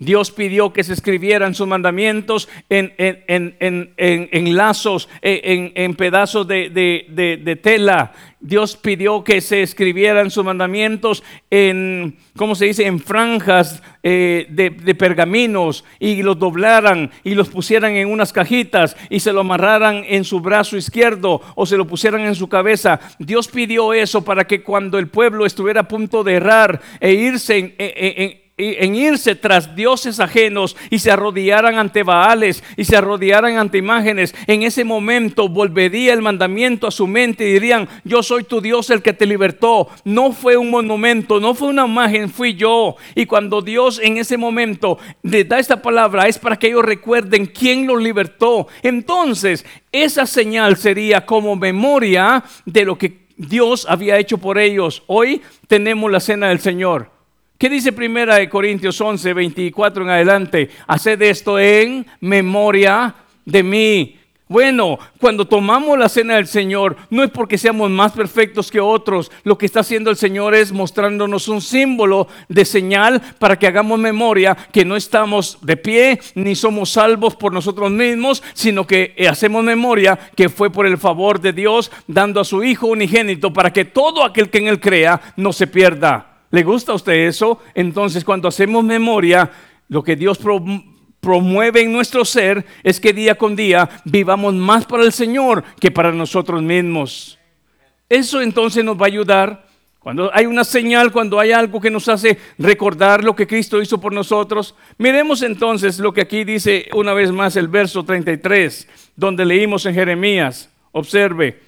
Dios pidió que se escribieran sus mandamientos en, en, lazos, en, pedazos de, tela. Dios pidió que se escribieran sus mandamientos en, ¿cómo se dice?, en franjas eh, de, pergaminos y los doblaran y los pusieran en unas cajitas y se lo amarraran en su brazo izquierdo o se lo pusieran en su cabeza. Dios pidió eso para que cuando el pueblo estuviera a punto de errar e irse en en irse tras dioses ajenos y se arrodillaran ante Baales y se arrodillaran ante imágenes, en ese momento volvería el mandamiento a su mente y dirían, yo soy tu Dios el que te libertó. No fue un monumento, no fue una imagen, fui yo. Y cuando Dios en ese momento le da esta palabra es para que ellos recuerden quién los libertó. Entonces, esa señal sería como memoria de lo que Dios había hecho por ellos. Hoy tenemos la cena del Señor. ¿Qué dice primera de Corintios 11, 24 en adelante? Haced esto en memoria de mí. Bueno, cuando tomamos la cena del Señor, no es porque seamos más perfectos que otros. Lo que está haciendo el Señor es mostrándonos un símbolo de señal para que hagamos memoria que no estamos de pie ni somos salvos por nosotros mismos, sino que hacemos memoria que fue por el favor de Dios dando a su Hijo unigénito para que todo aquel que en Él crea no se pierda ¿Le gusta a usted eso? Entonces cuando hacemos memoria, lo que Dios promueve en nuestro ser es que día con día vivamos más para el Señor que para nosotros mismos. Eso entonces nos va a ayudar. Cuando hay una señal, cuando hay algo que nos hace recordar lo que Cristo hizo por nosotros. Miremos entonces lo que aquí dice una vez más el verso 33, donde leímos en Jeremías. Observe,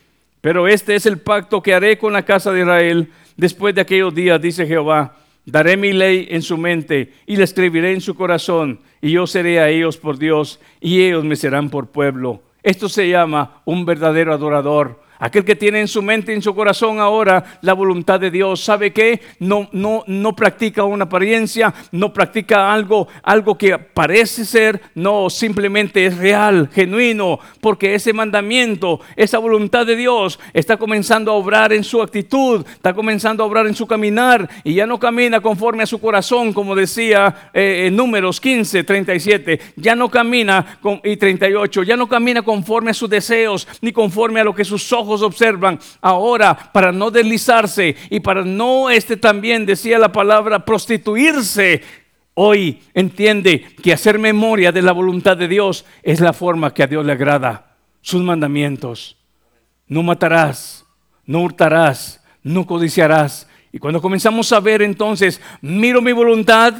pero este es el pacto que haré con la casa de Israel Después de aquellos días, dice Jehová, daré mi ley en su mente y la escribiré en su corazón, y yo seré a ellos por Dios, y ellos me serán por pueblo. Esto se llama un verdadero adorador. Aquel que tiene en su mente en su corazón ahora la voluntad de Dios, ¿sabe qué? No, no, no practica una apariencia, no practica algo, algo que parece ser, no, simplemente es real, genuino, porque ese mandamiento, esa voluntad de Dios está comenzando a obrar en su actitud, está comenzando a obrar en su caminar y ya no camina conforme a su corazón, como decía eh, en números 15, 37, ya no camina con, y 38, ya no camina conforme a sus deseos, ni conforme a lo que sus ojos observan. Ahora, para no deslizarse y para no, este también decía la palabra, prostituirse. Hoy entiende que hacer memoria de la voluntad de Dios es la forma que a Dios le agrada. Sus mandamientos. No matarás, no hurtarás, no codiciarás. Y cuando comenzamos a ver entonces, miro mi voluntad,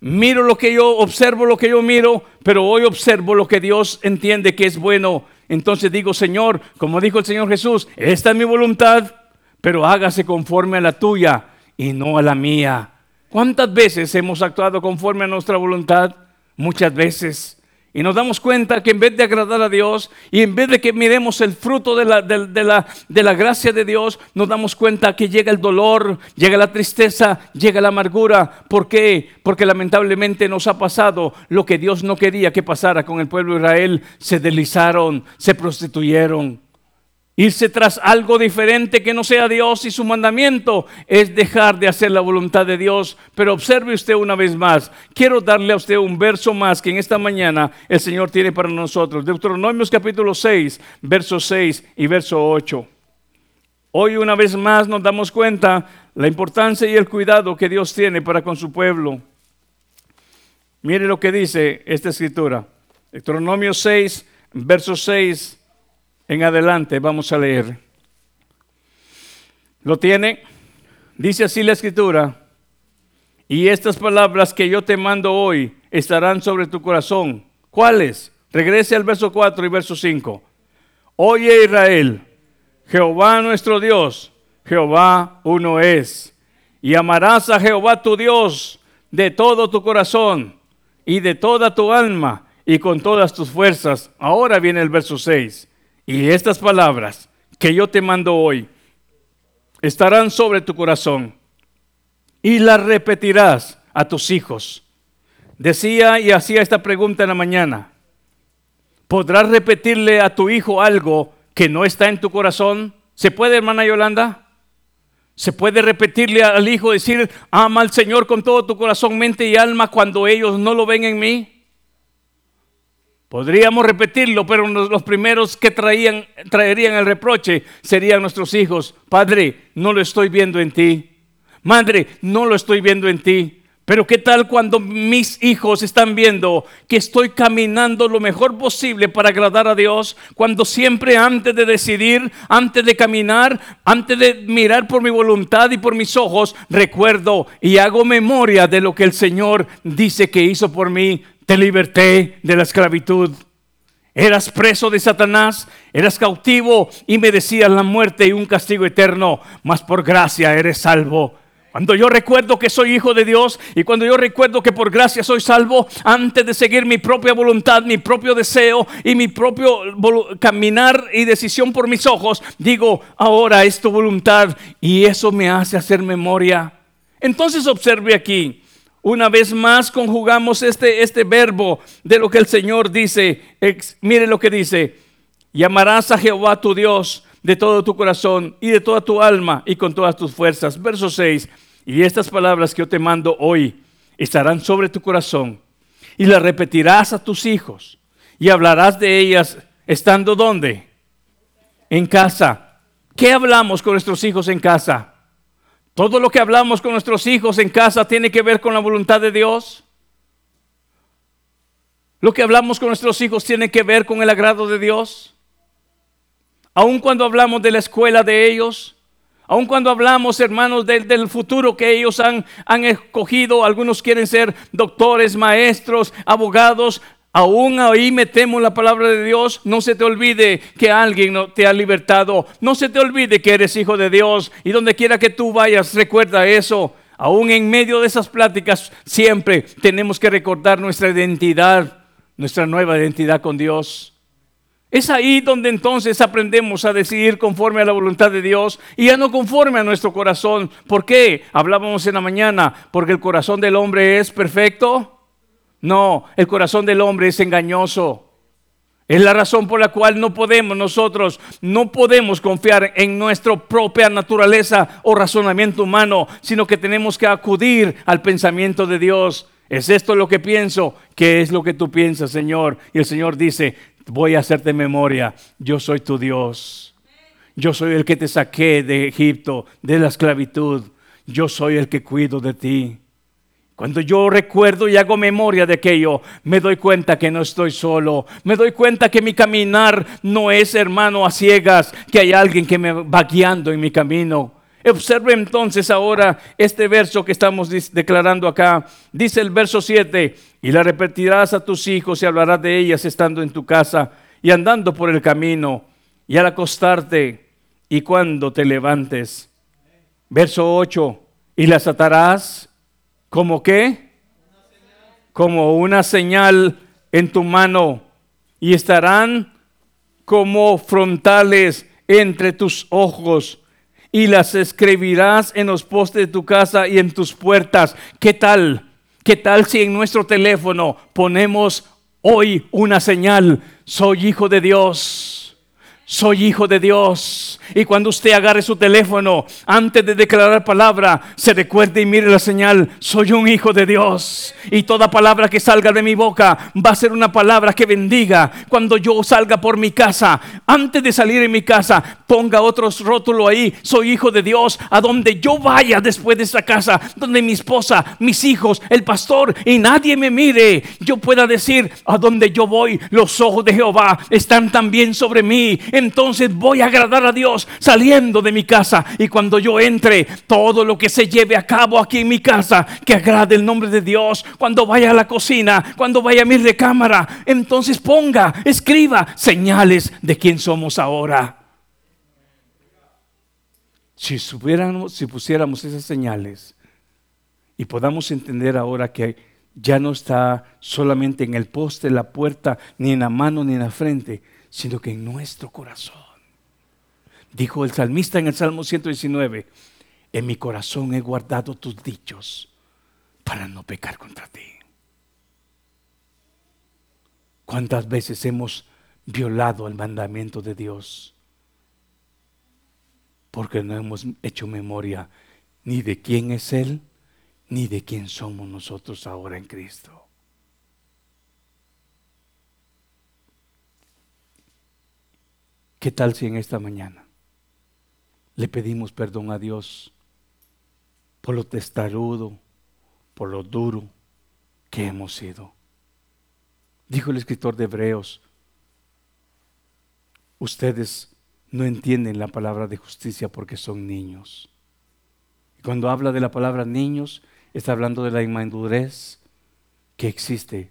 miro lo que yo observo, lo que yo miro, pero hoy observo lo que Dios entiende que es bueno entonces digo, Señor, como dijo el Señor Jesús, esta es mi voluntad, pero hágase conforme a la tuya y no a la mía. ¿Cuántas veces hemos actuado conforme a nuestra voluntad? Muchas veces. Y nos damos cuenta que en vez de agradar a Dios y en vez de que miremos el fruto de la, de, la, de la gracia de Dios, nos damos cuenta que llega el dolor, llega la tristeza, llega la amargura. ¿Por qué? Porque lamentablemente nos ha pasado lo que Dios no quería que pasara con el pueblo de Israel. Se deslizaron, se prostituyeron, Irse tras algo diferente que no sea Dios y su mandamiento es dejar de hacer la voluntad de Dios. Pero observe usted una vez más, quiero darle a usted un verso más que en esta mañana el Señor tiene para nosotros. Deuteronomios capítulo 6, verso 6 y verso 8. Hoy una vez más nos damos cuenta la importancia y el cuidado que Dios tiene para con su pueblo. Mire lo que dice esta escritura. Deuteronomio 6, verso 6 en adelante vamos a leer. ¿Lo tiene? Dice así la escritura. Y estas palabras que yo te mando hoy estarán sobre tu corazón. ¿Cuáles? Regrese al verso 4 y verso 5. Oye Israel, Jehová nuestro Dios, Jehová uno es. Y amarás a Jehová tu Dios de todo tu corazón y de toda tu alma y con todas tus fuerzas. Ahora viene el verso 6 y estas palabras que yo te mando hoy estarán sobre tu corazón y las repetirás a tus hijos. Decía y hacía esta pregunta en la mañana. ¿Podrás repetirle a tu hijo algo que no está en tu corazón? ¿Se puede, hermana Yolanda? ¿Se puede repetirle al hijo decir, ama al Señor con todo tu corazón, mente y alma cuando ellos no lo ven en mí? Podríamos repetirlo, pero los primeros que traían, traerían el reproche serían nuestros hijos. Padre, no lo estoy viendo en ti. Madre, no lo estoy viendo en ti. Pero ¿qué tal cuando mis hijos están viendo que estoy caminando lo mejor posible para agradar a Dios? Cuando siempre antes de decidir, antes de caminar, antes de mirar por mi voluntad y por mis ojos, recuerdo y hago memoria de lo que el Señor dice que hizo por mí te liberté de la esclavitud. Eras preso de Satanás, eras cautivo y merecías la muerte y un castigo eterno, mas por gracia eres salvo. Cuando yo recuerdo que soy hijo de Dios y cuando yo recuerdo que por gracia soy salvo, antes de seguir mi propia voluntad, mi propio deseo y mi propio caminar y decisión por mis ojos, digo, ahora es tu voluntad y eso me hace hacer memoria. Entonces observe aquí, una vez más conjugamos este, este verbo de lo que el Señor dice. mire lo que dice. Llamarás a Jehová tu Dios de todo tu corazón y de toda tu alma y con todas tus fuerzas. Verso 6. Y estas palabras que yo te mando hoy estarán sobre tu corazón y las repetirás a tus hijos y hablarás de ellas estando donde? En casa. ¿Qué hablamos con nuestros hijos en casa? Todo lo que hablamos con nuestros hijos en casa tiene que ver con la voluntad de Dios. Lo que hablamos con nuestros hijos tiene que ver con el agrado de Dios. Aun cuando hablamos de la escuela de ellos, aun cuando hablamos, hermanos, del, futuro que ellos han, han escogido, algunos quieren ser doctores, maestros, abogados, Aún ahí metemos la palabra de Dios. No se te olvide que alguien te ha libertado. No se te olvide que eres hijo de Dios. Y donde quiera que tú vayas, recuerda eso. Aún en medio de esas pláticas, siempre tenemos que recordar nuestra identidad, nuestra nueva identidad con Dios. Es ahí donde entonces aprendemos a decidir conforme a la voluntad de Dios y ya no conforme a nuestro corazón. ¿Por qué? Hablábamos en la mañana, porque el corazón del hombre es perfecto no, el corazón del hombre es engañoso. Es la razón por la cual no podemos nosotros, no podemos confiar en nuestra propia naturaleza o razonamiento humano, sino que tenemos que acudir al pensamiento de Dios. ¿Es esto lo que pienso? ¿Qué es lo que tú piensas, Señor? Y el Señor dice, voy a hacerte memoria, yo soy tu Dios. Yo soy el que te saqué de Egipto, de la esclavitud. Yo soy el que cuido de ti. Cuando yo recuerdo y hago memoria de aquello, me doy cuenta que no estoy solo. Me doy cuenta que mi caminar no es hermano a ciegas, que hay alguien que me va guiando en mi camino. Observe entonces ahora este verso que estamos declarando acá. Dice el verso 7, y la repetirás a tus hijos y hablarás de ellas estando en tu casa y andando por el camino y al acostarte y cuando te levantes. Verso 8, y las atarás ¿Como qué? Como una señal en tu mano y estarán como frontales entre tus ojos y las escribirás en los postes de tu casa y en tus puertas. ¿Qué tal? ¿Qué tal si en nuestro teléfono ponemos hoy una señal? Soy hijo de Dios soy hijo de Dios. Y cuando usted agarre su teléfono, antes de declarar palabra, se recuerde y mire la señal, soy un hijo de Dios. Y toda palabra que salga de mi boca va a ser una palabra que bendiga. Cuando yo salga por mi casa, antes de salir en mi casa, ponga otros rótulo ahí, soy hijo de Dios. A donde yo vaya después de esta casa, donde mi esposa, mis hijos, el pastor y nadie me mire, yo pueda decir, a donde yo voy, los ojos de Jehová están también sobre mí entonces voy a agradar a Dios saliendo de mi casa. Y cuando yo entre, todo lo que se lleve a cabo aquí en mi casa, que agrade el nombre de Dios. Cuando vaya a la cocina, cuando vaya a mi recámara, entonces ponga, escriba señales de quién somos ahora. Si, si pusiéramos esas señales y podamos entender ahora que ya no está solamente en el poste, la puerta, ni en la mano, ni en la frente, sino que en nuestro corazón. Dijo el salmista en el Salmo 119, en mi corazón he guardado tus dichos para no pecar contra ti. ¿Cuántas veces hemos violado el mandamiento de Dios? Porque no hemos hecho memoria ni de quién es Él, ni de quién somos nosotros ahora en Cristo. ¿Qué tal si en esta mañana le pedimos perdón a Dios por lo testarudo, por lo duro que hemos sido? Dijo el escritor de Hebreos, ustedes no entienden la palabra de justicia porque son niños. Cuando habla de la palabra niños, está hablando de la inmadurez que existe.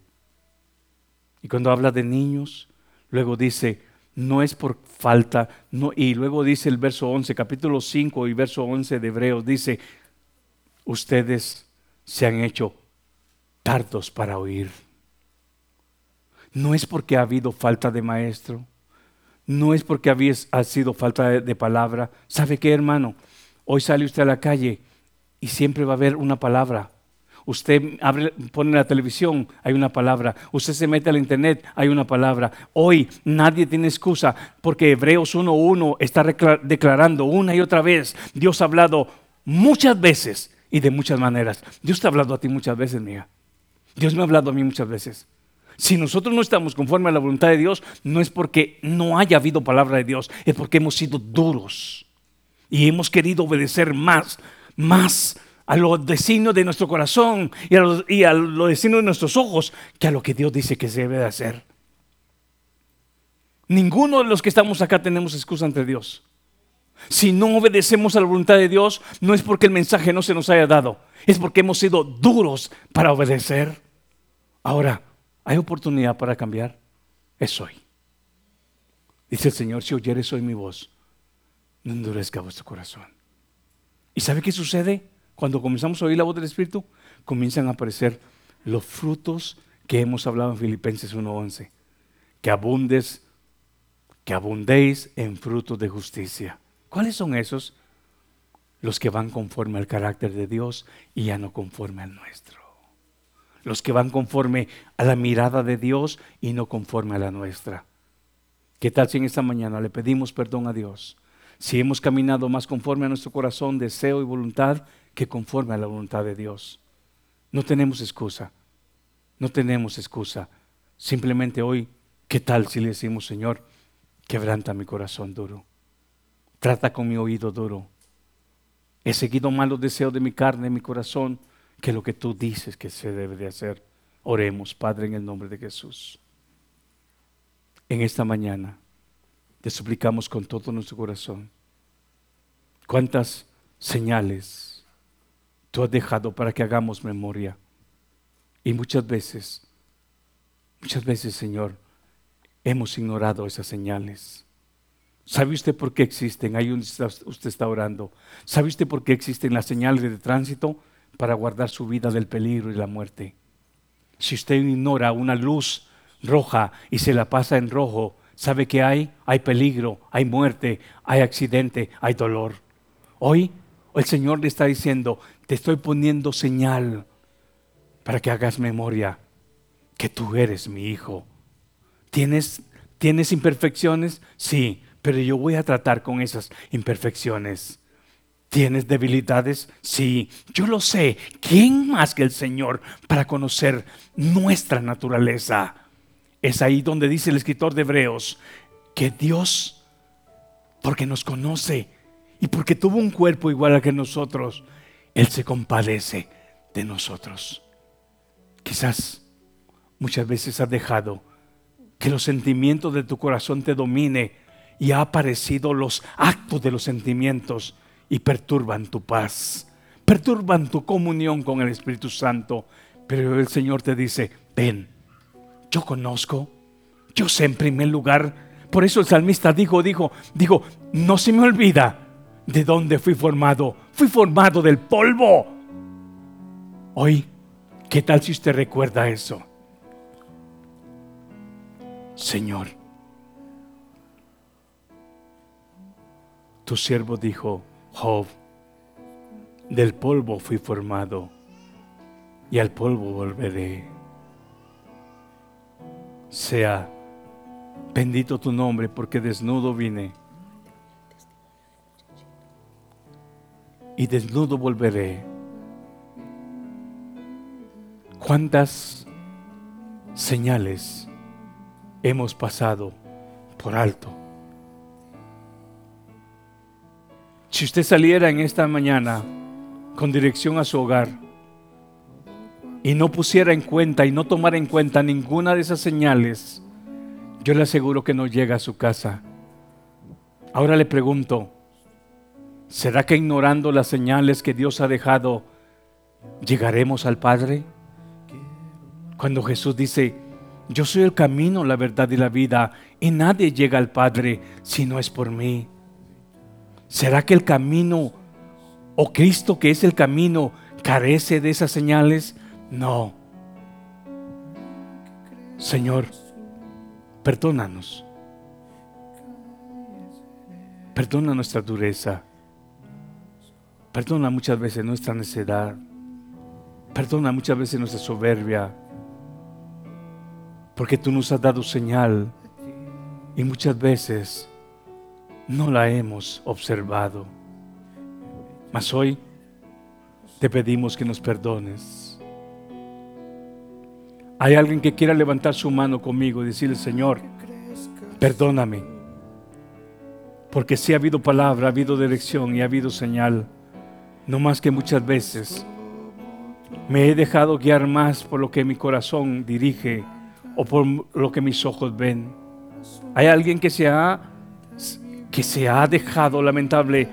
Y cuando habla de niños, luego dice, no es por falta, no, y luego dice el verso 11, capítulo 5 y verso 11 de Hebreos, dice, ustedes se han hecho tardos para oír. No es porque ha habido falta de maestro, no es porque ha sido falta de, de palabra. ¿Sabe qué, hermano? Hoy sale usted a la calle y siempre va a haber una palabra Usted abre, pone la televisión, hay una palabra. Usted se mete al internet, hay una palabra. Hoy nadie tiene excusa porque Hebreos 1.1 está declarando una y otra vez. Dios ha hablado muchas veces y de muchas maneras. Dios te ha hablado a ti muchas veces, mía. Dios me ha hablado a mí muchas veces. Si nosotros no estamos conforme a la voluntad de Dios, no es porque no haya habido palabra de Dios, es porque hemos sido duros y hemos querido obedecer más, más a los designios de nuestro corazón y a, los, y a los designios de nuestros ojos que a lo que Dios dice que se debe de hacer. Ninguno de los que estamos acá tenemos excusa ante Dios. Si no obedecemos a la voluntad de Dios, no es porque el mensaje no se nos haya dado, es porque hemos sido duros para obedecer. Ahora, ¿hay oportunidad para cambiar? Es hoy. Dice el Señor, si oyeres hoy mi voz, no endurezca vuestro corazón. ¿Y sabe qué sucede? Cuando comenzamos a oír la voz del Espíritu, comienzan a aparecer los frutos que hemos hablado en Filipenses 1:11. Que abundes, que abundéis en frutos de justicia. ¿Cuáles son esos? Los que van conforme al carácter de Dios y ya no conforme al nuestro. Los que van conforme a la mirada de Dios y no conforme a la nuestra. ¿Qué tal si en esta mañana le pedimos perdón a Dios? Si hemos caminado más conforme a nuestro corazón, deseo y voluntad, que conforme a la voluntad de Dios. No tenemos excusa, no tenemos excusa. Simplemente hoy, ¿qué tal si le decimos, Señor, quebranta mi corazón duro? Trata con mi oído duro. He seguido malos deseos de mi carne, de mi corazón, que lo que tú dices que se debe de hacer. Oremos, Padre, en el nombre de Jesús. En esta mañana te suplicamos con todo nuestro corazón. ¿Cuántas señales tú has dejado para que hagamos memoria. Y muchas veces, muchas veces, Señor, hemos ignorado esas señales. ¿Sabe usted por qué existen? Ahí usted está orando. ¿Sabe usted por qué existen las señales de tránsito? Para guardar su vida del peligro y la muerte. Si usted ignora una luz roja y se la pasa en rojo, ¿sabe qué hay? Hay peligro, hay muerte, hay accidente, hay dolor. Hoy el Señor le está diciendo, te estoy poniendo señal para que hagas memoria que tú eres mi hijo. ¿Tienes, ¿Tienes imperfecciones? Sí, pero yo voy a tratar con esas imperfecciones. ¿Tienes debilidades? Sí, yo lo sé. ¿Quién más que el Señor para conocer nuestra naturaleza? Es ahí donde dice el escritor de Hebreos que Dios, porque nos conoce y porque tuvo un cuerpo igual a que nosotros, Él se compadece de nosotros. Quizás muchas veces has dejado que los sentimientos de tu corazón te domine y ha aparecido los actos de los sentimientos y perturban tu paz, perturban tu comunión con el Espíritu Santo. Pero el Señor te dice, ven, yo conozco, yo sé en primer lugar. Por eso el salmista dijo, dijo, dijo, no se me olvida de dónde fui formado. Fui formado del polvo. Hoy, ¿qué tal si usted recuerda eso? Señor, tu siervo dijo, Job, del polvo fui formado y al polvo volveré. Sea bendito tu nombre porque desnudo vine y desnudo volveré. ¿Cuántas señales hemos pasado por alto? Si usted saliera en esta mañana con dirección a su hogar y no pusiera en cuenta y no tomara en cuenta ninguna de esas señales, yo le aseguro que no llega a su casa. Ahora le pregunto, ¿será que ignorando las señales que Dios ha dejado, llegaremos al Padre? Cuando Jesús dice, yo soy el camino, la verdad y la vida, y nadie llega al Padre si no es por mí. ¿Será que el camino o Cristo que es el camino carece de esas señales? No. Señor, perdónanos. Perdona nuestra dureza. Perdona muchas veces nuestra necedad. Perdona muchas veces nuestra soberbia. Porque tú nos has dado señal y muchas veces no la hemos observado. Mas hoy te pedimos que nos perdones. Hay alguien que quiera levantar su mano conmigo y decirle, Señor, perdóname. Porque si ha habido palabra, ha habido dirección y ha habido señal. No más que muchas veces me he dejado guiar más por lo que mi corazón dirige o por lo que mis ojos ven. Hay alguien que se ha que se ha dejado lamentable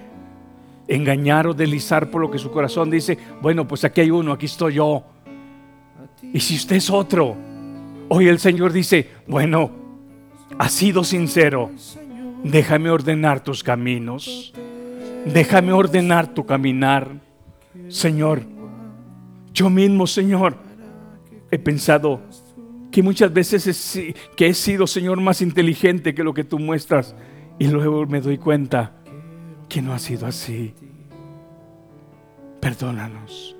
engañar o deslizar por lo que su corazón dice, bueno, pues aquí hay uno, aquí estoy yo. Y si usted es otro, hoy el Señor dice, bueno, ha sido sincero, déjame ordenar tus caminos, déjame ordenar tu caminar. Señor, yo mismo, Señor, he pensado que muchas veces que he sido, Señor, más inteligente que lo que tú muestras y luego me doy cuenta que no ha sido así. Perdónanos.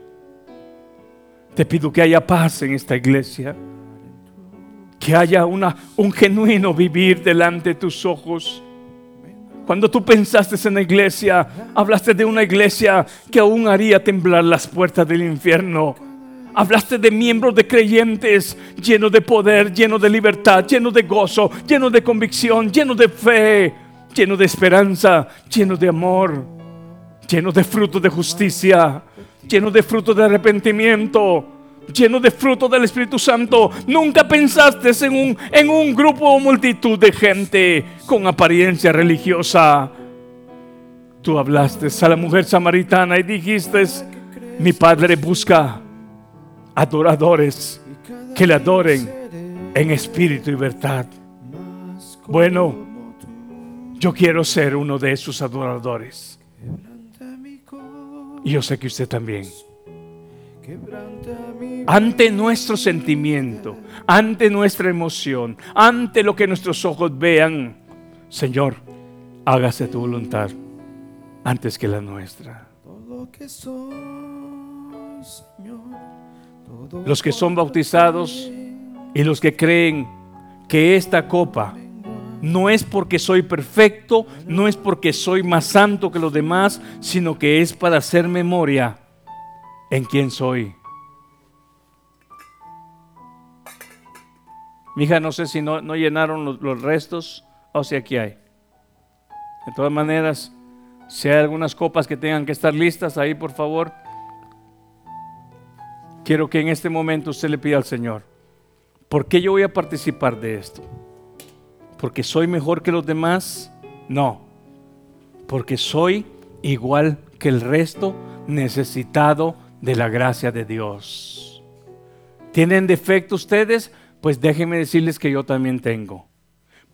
Te pido que haya paz en esta iglesia. Que haya una, un genuino vivir delante de tus ojos. Cuando tú pensaste en la iglesia, hablaste de una iglesia que aún haría temblar las puertas del infierno. Hablaste de miembros de creyentes llenos de poder, llenos de libertad, llenos de gozo, llenos de convicción, llenos de fe lleno de esperanza, lleno de amor, lleno de frutos de justicia, lleno de frutos de arrepentimiento, lleno de frutos del Espíritu Santo. Nunca pensaste en un, en un grupo o multitud de gente con apariencia religiosa. Tú hablaste a la mujer samaritana y dijiste, mi Padre busca adoradores que le adoren en espíritu y verdad. Bueno, yo quiero ser uno de esos adoradores. Y yo sé que usted también. Ante nuestro sentimiento, ante nuestra emoción, ante lo que nuestros ojos vean. Señor, hágase tu voluntad antes que la nuestra. Los que son bautizados y los que creen que esta copa no es porque soy perfecto, no es porque soy más santo que los demás, sino que es para hacer memoria en quién soy. Mija, no sé si no, llenaron los, restos o si aquí hay. De todas maneras, si hay algunas copas que tengan que estar listas ahí, por favor, quiero que en este momento usted le pida al Señor, ¿por qué yo voy a participar de esto? ¿Porque soy mejor que los demás? No, porque soy igual que el resto, necesitado de la gracia de Dios. ¿Tienen defecto ustedes? Pues déjenme decirles que yo también tengo.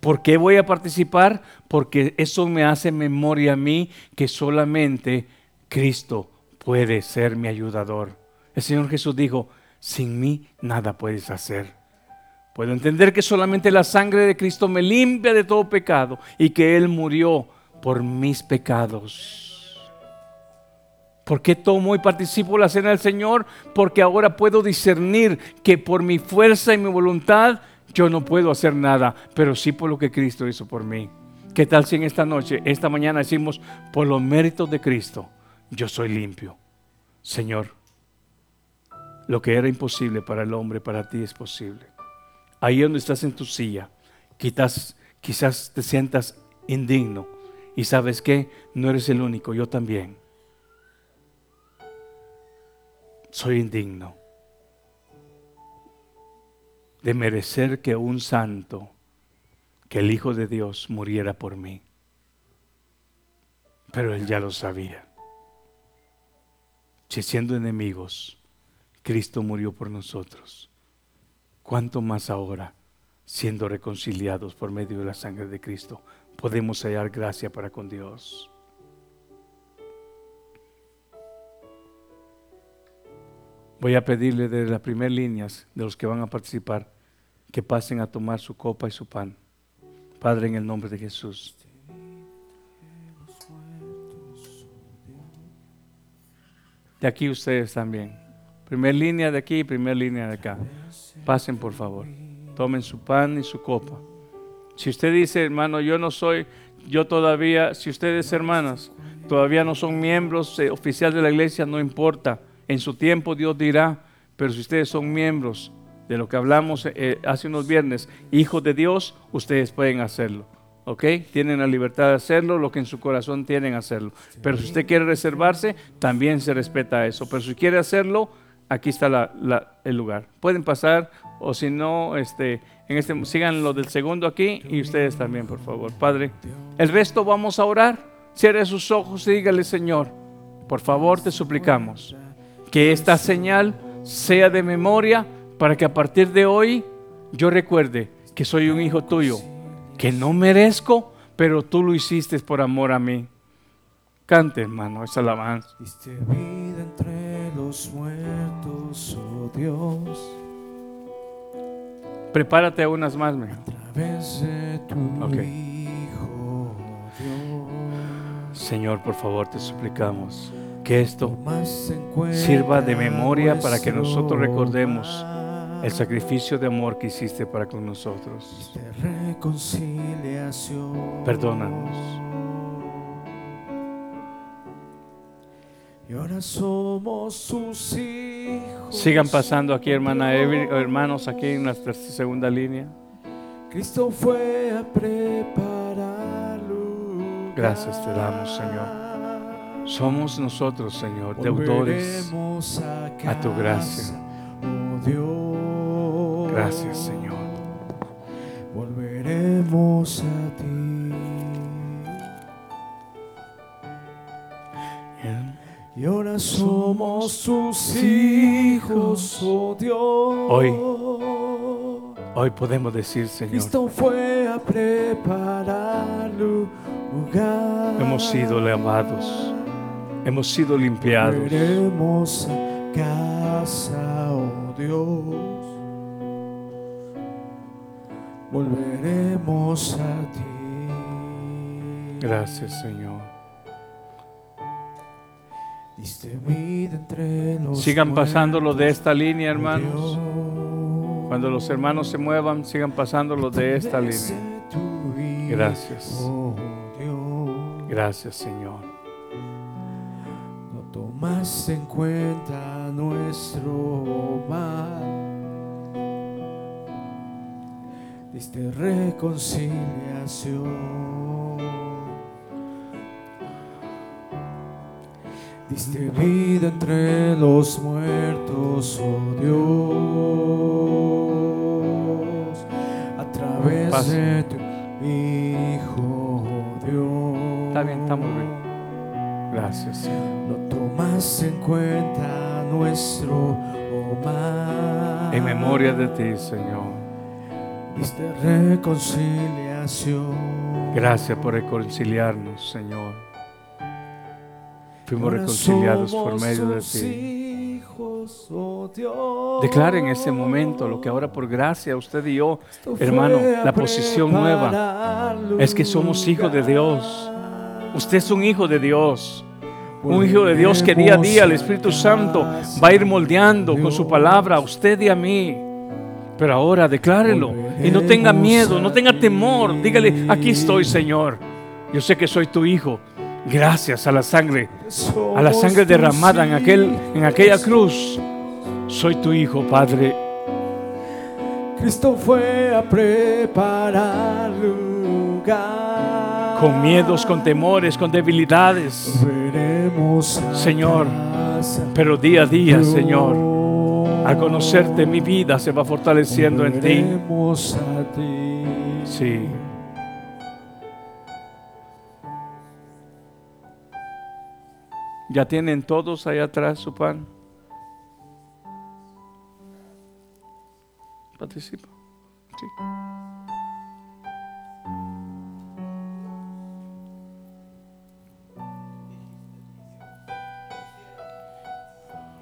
¿Por qué voy a participar? Porque eso me hace memoria a mí que solamente Cristo puede ser mi ayudador. El Señor Jesús dijo, sin mí nada puedes hacer. Puedo entender que solamente la sangre de Cristo me limpia de todo pecado y que Él murió por mis pecados. ¿Por qué tomo y participo la cena del Señor? Porque ahora puedo discernir que por mi fuerza y mi voluntad yo no puedo hacer nada, pero sí por lo que Cristo hizo por mí. ¿Qué tal si en esta noche, esta mañana decimos, por los méritos de Cristo, yo soy limpio? Señor, lo que era imposible para el hombre, para ti es posible. Ahí donde estás en tu silla, quizás, quizás te sientas indigno y sabes que no eres el único, yo también soy indigno de merecer que un santo, que el Hijo de Dios muriera por mí. Pero Él ya lo sabía. Si siendo enemigos, Cristo murió por nosotros, ¿cuánto más ahora, siendo reconciliados por medio de la sangre de Cristo, podemos hallar gracia para con Dios? Voy a pedirle de las primeras líneas de los que van a participar que pasen a tomar su copa y su pan. Padre, en el nombre de Jesús. De aquí ustedes también. Primer línea de aquí y primera línea de acá. Pasen por favor. Tomen su pan y su copa. Si usted dice, hermano, yo no soy, yo todavía, si ustedes hermanas, todavía no son miembros eh, oficiales de la iglesia, no importa. En su tiempo Dios dirá, pero si ustedes son miembros de lo que hablamos eh, hace unos viernes, hijos de Dios, ustedes pueden hacerlo. ¿Ok? Tienen la libertad de hacerlo, lo que en su corazón tienen hacerlo. Pero si usted quiere reservarse, también se respeta eso. Pero si quiere hacerlo, aquí está el lugar. Pueden pasar, o si no, este, en este, sigan lo del segundo aquí y ustedes también, por favor. Padre, el resto vamos a orar. Cierre sus ojos y dígale, Señor, por favor te suplicamos que esta señal sea de memoria para que a partir de hoy yo recuerde que soy un hijo tuyo, que no merezco, pero tú lo hiciste por amor a mí. Cante, hermano, esa alabanza. Diste vida entre los muertos, oh Dios. Prepárate a unas más, mejor. A través de tu Hijo, Dios. Señor, por favor, te suplicamos que esto sirva de memoria para que nosotros recordemos el sacrificio de amor que hiciste para con nosotros. Perdónanos. Y ahora somos sus hijos. Sigan pasando aquí, hermana hermanos, aquí en nuestra segunda línea. Cristo fue a preparar Gracias te damos, Señor. Somos nosotros, Señor, deudores a tu gracia. Oh Gracias, Señor. Volveremos a ti. Y ahora somos sus hijos, oh Dios. Hoy, hoy podemos decir, Señor. Cristo fue a preparar lugar. Hemos sido lavados hemos sido limpiados. casa, oh Dios. Volveremos a ti. Gracias, Señor. Diste vida entre los Sigan pasando lo de esta línea, oh hermanos. Cuando los hermanos se muevan, sigan pasando lo de esta línea. Gracias. oh. Gracias, Señor. Tomaste en cuenta nuestro mal. Diste reconciliación. Diste vida entre los muertos, oh Dios, a través de tu Hijo, oh Dios. Está bien, estamos bien. Gracias, Señor. No tomas en cuenta nuestro mal. En memoria de ti, Señor. Diste reconciliación. Gracias por reconciliarnos, Señor. Fuimos Ahora reconciliados por medio de ti. oh Dios. Declare en ese momento lo que ahora por gracia usted y yo, hermano, la posición nueva es que somos hijos de Dios. Usted es un hijo de Dios. Un hijo de Dios que día a día el Espíritu Santo va a ir moldeando con su palabra a usted y a mí. Pero ahora declárelo y no tenga miedo, no tenga temor. Dígale, aquí estoy, Señor. Yo sé que soy tu hijo. Gracias a la sangre, a la sangre derramada en, aquel, en aquella cruz. Soy tu hijo, Padre. Cristo fue a preparar lugar. Con miedos, con temores, con debilidades. Señor, Pero día a día, Señor, al conocerte, mi vida se va fortaleciendo en ti. Sí. ¿Ya tienen todos allá atrás su pan? Participa. Sí.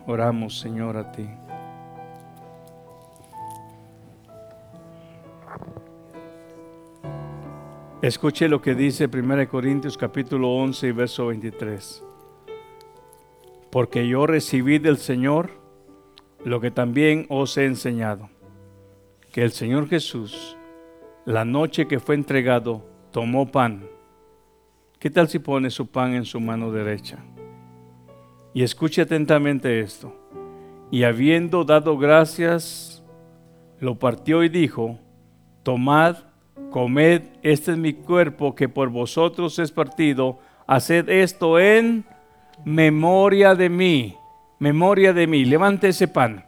Oramos, Señor, a ti. Escuche lo que dice 1 Corintios capítulo 11 y verso 23. Porque yo recibí del Señor lo que también os he enseñado, que el Señor Jesús, la noche que fue entregado, tomó pan. ¿Qué tal si pone su pan en su mano derecha? Y escuche atentamente esto. Y habiendo dado gracias, lo partió y dijo, tomad, comed, este es mi cuerpo que por vosotros es partido, haced esto en memoria de mí, memoria de mí, levante ese pan,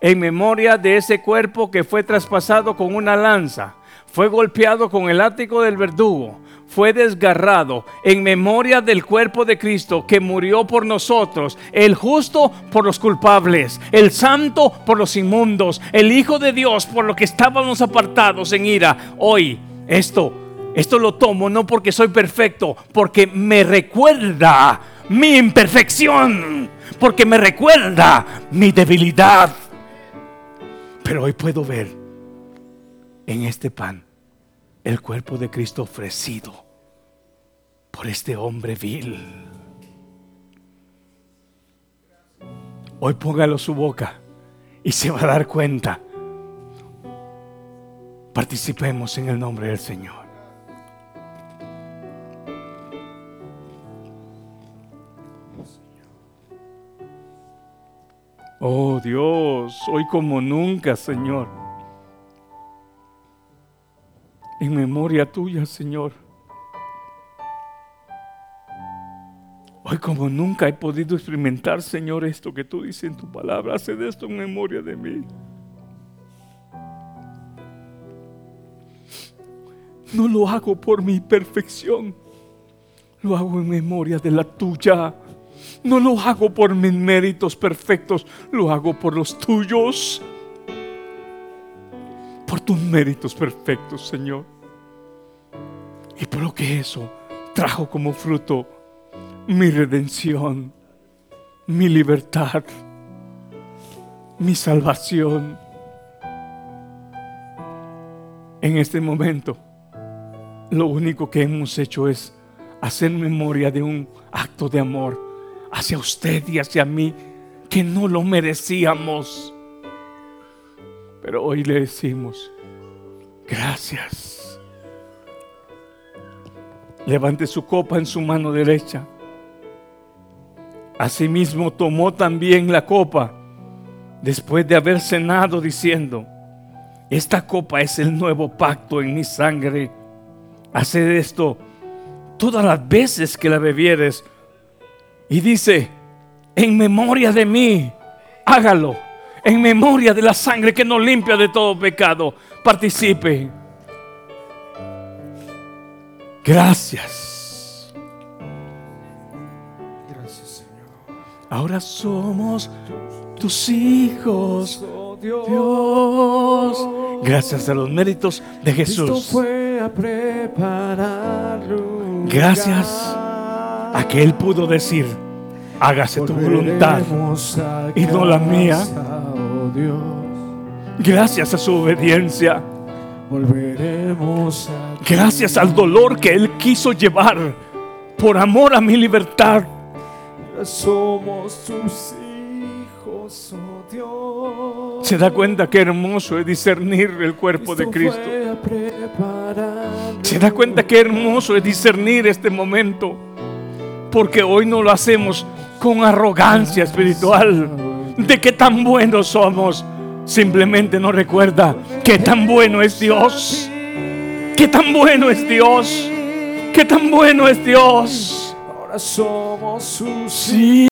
en memoria de ese cuerpo que fue traspasado con una lanza, fue golpeado con el látigo del verdugo, fue desgarrado en memoria del cuerpo de Cristo que murió por nosotros, el justo por los culpables, el santo por los inmundos, el Hijo de Dios por lo que estábamos apartados en ira. Hoy, esto, esto lo tomo no porque soy perfecto, porque me recuerda mi imperfección, porque me recuerda mi debilidad. Pero hoy puedo ver en este pan el cuerpo de Cristo ofrecido por este hombre vil. Hoy póngalo su boca y se va a dar cuenta. Participemos en el nombre del Señor. Oh Dios, hoy como nunca, Señor. En memoria tuya, Señor. Hoy como nunca he podido experimentar, Señor, esto que tú dices en tu palabra. Haced esto en memoria de mí. No lo hago por mi perfección. Lo hago en memoria de la tuya. No lo hago por mis méritos perfectos. Lo hago por los tuyos. Por tus méritos perfectos, Señor. Y por lo que eso trajo como fruto mi redención, mi libertad, mi salvación. En este momento, lo único que hemos hecho es hacer memoria de un acto de amor hacia usted y hacia mí que no lo merecíamos. Pero hoy le decimos, gracias. Levante su copa en su mano derecha. Asimismo tomó también la copa después de haber cenado diciendo, esta copa es el nuevo pacto en mi sangre. Haced esto todas las veces que la bebieres. Y dice, en memoria de mí, hágalo. En memoria de la sangre que nos limpia de todo pecado. Participe. Gracias. Gracias, Señor. Ahora somos tus hijos, Dios. Gracias a los méritos de Jesús. Gracias a que Él pudo decir, hágase tu voluntad. Y no la mía. Oh Dios. Gracias a su obediencia. Volveremos a Gracias al dolor que Él quiso llevar por amor a mi libertad. Somos tus hijos, oh Dios. Se da cuenta que hermoso es discernir el cuerpo de Cristo. Se da cuenta que hermoso es discernir este momento. Porque hoy no lo hacemos con arrogancia espiritual. De qué tan buenos somos. Simplemente no recuerda qué tan bueno es Dios. Qué tan bueno es Dios. Qué tan bueno es Dios. Ahora somos sus Sí.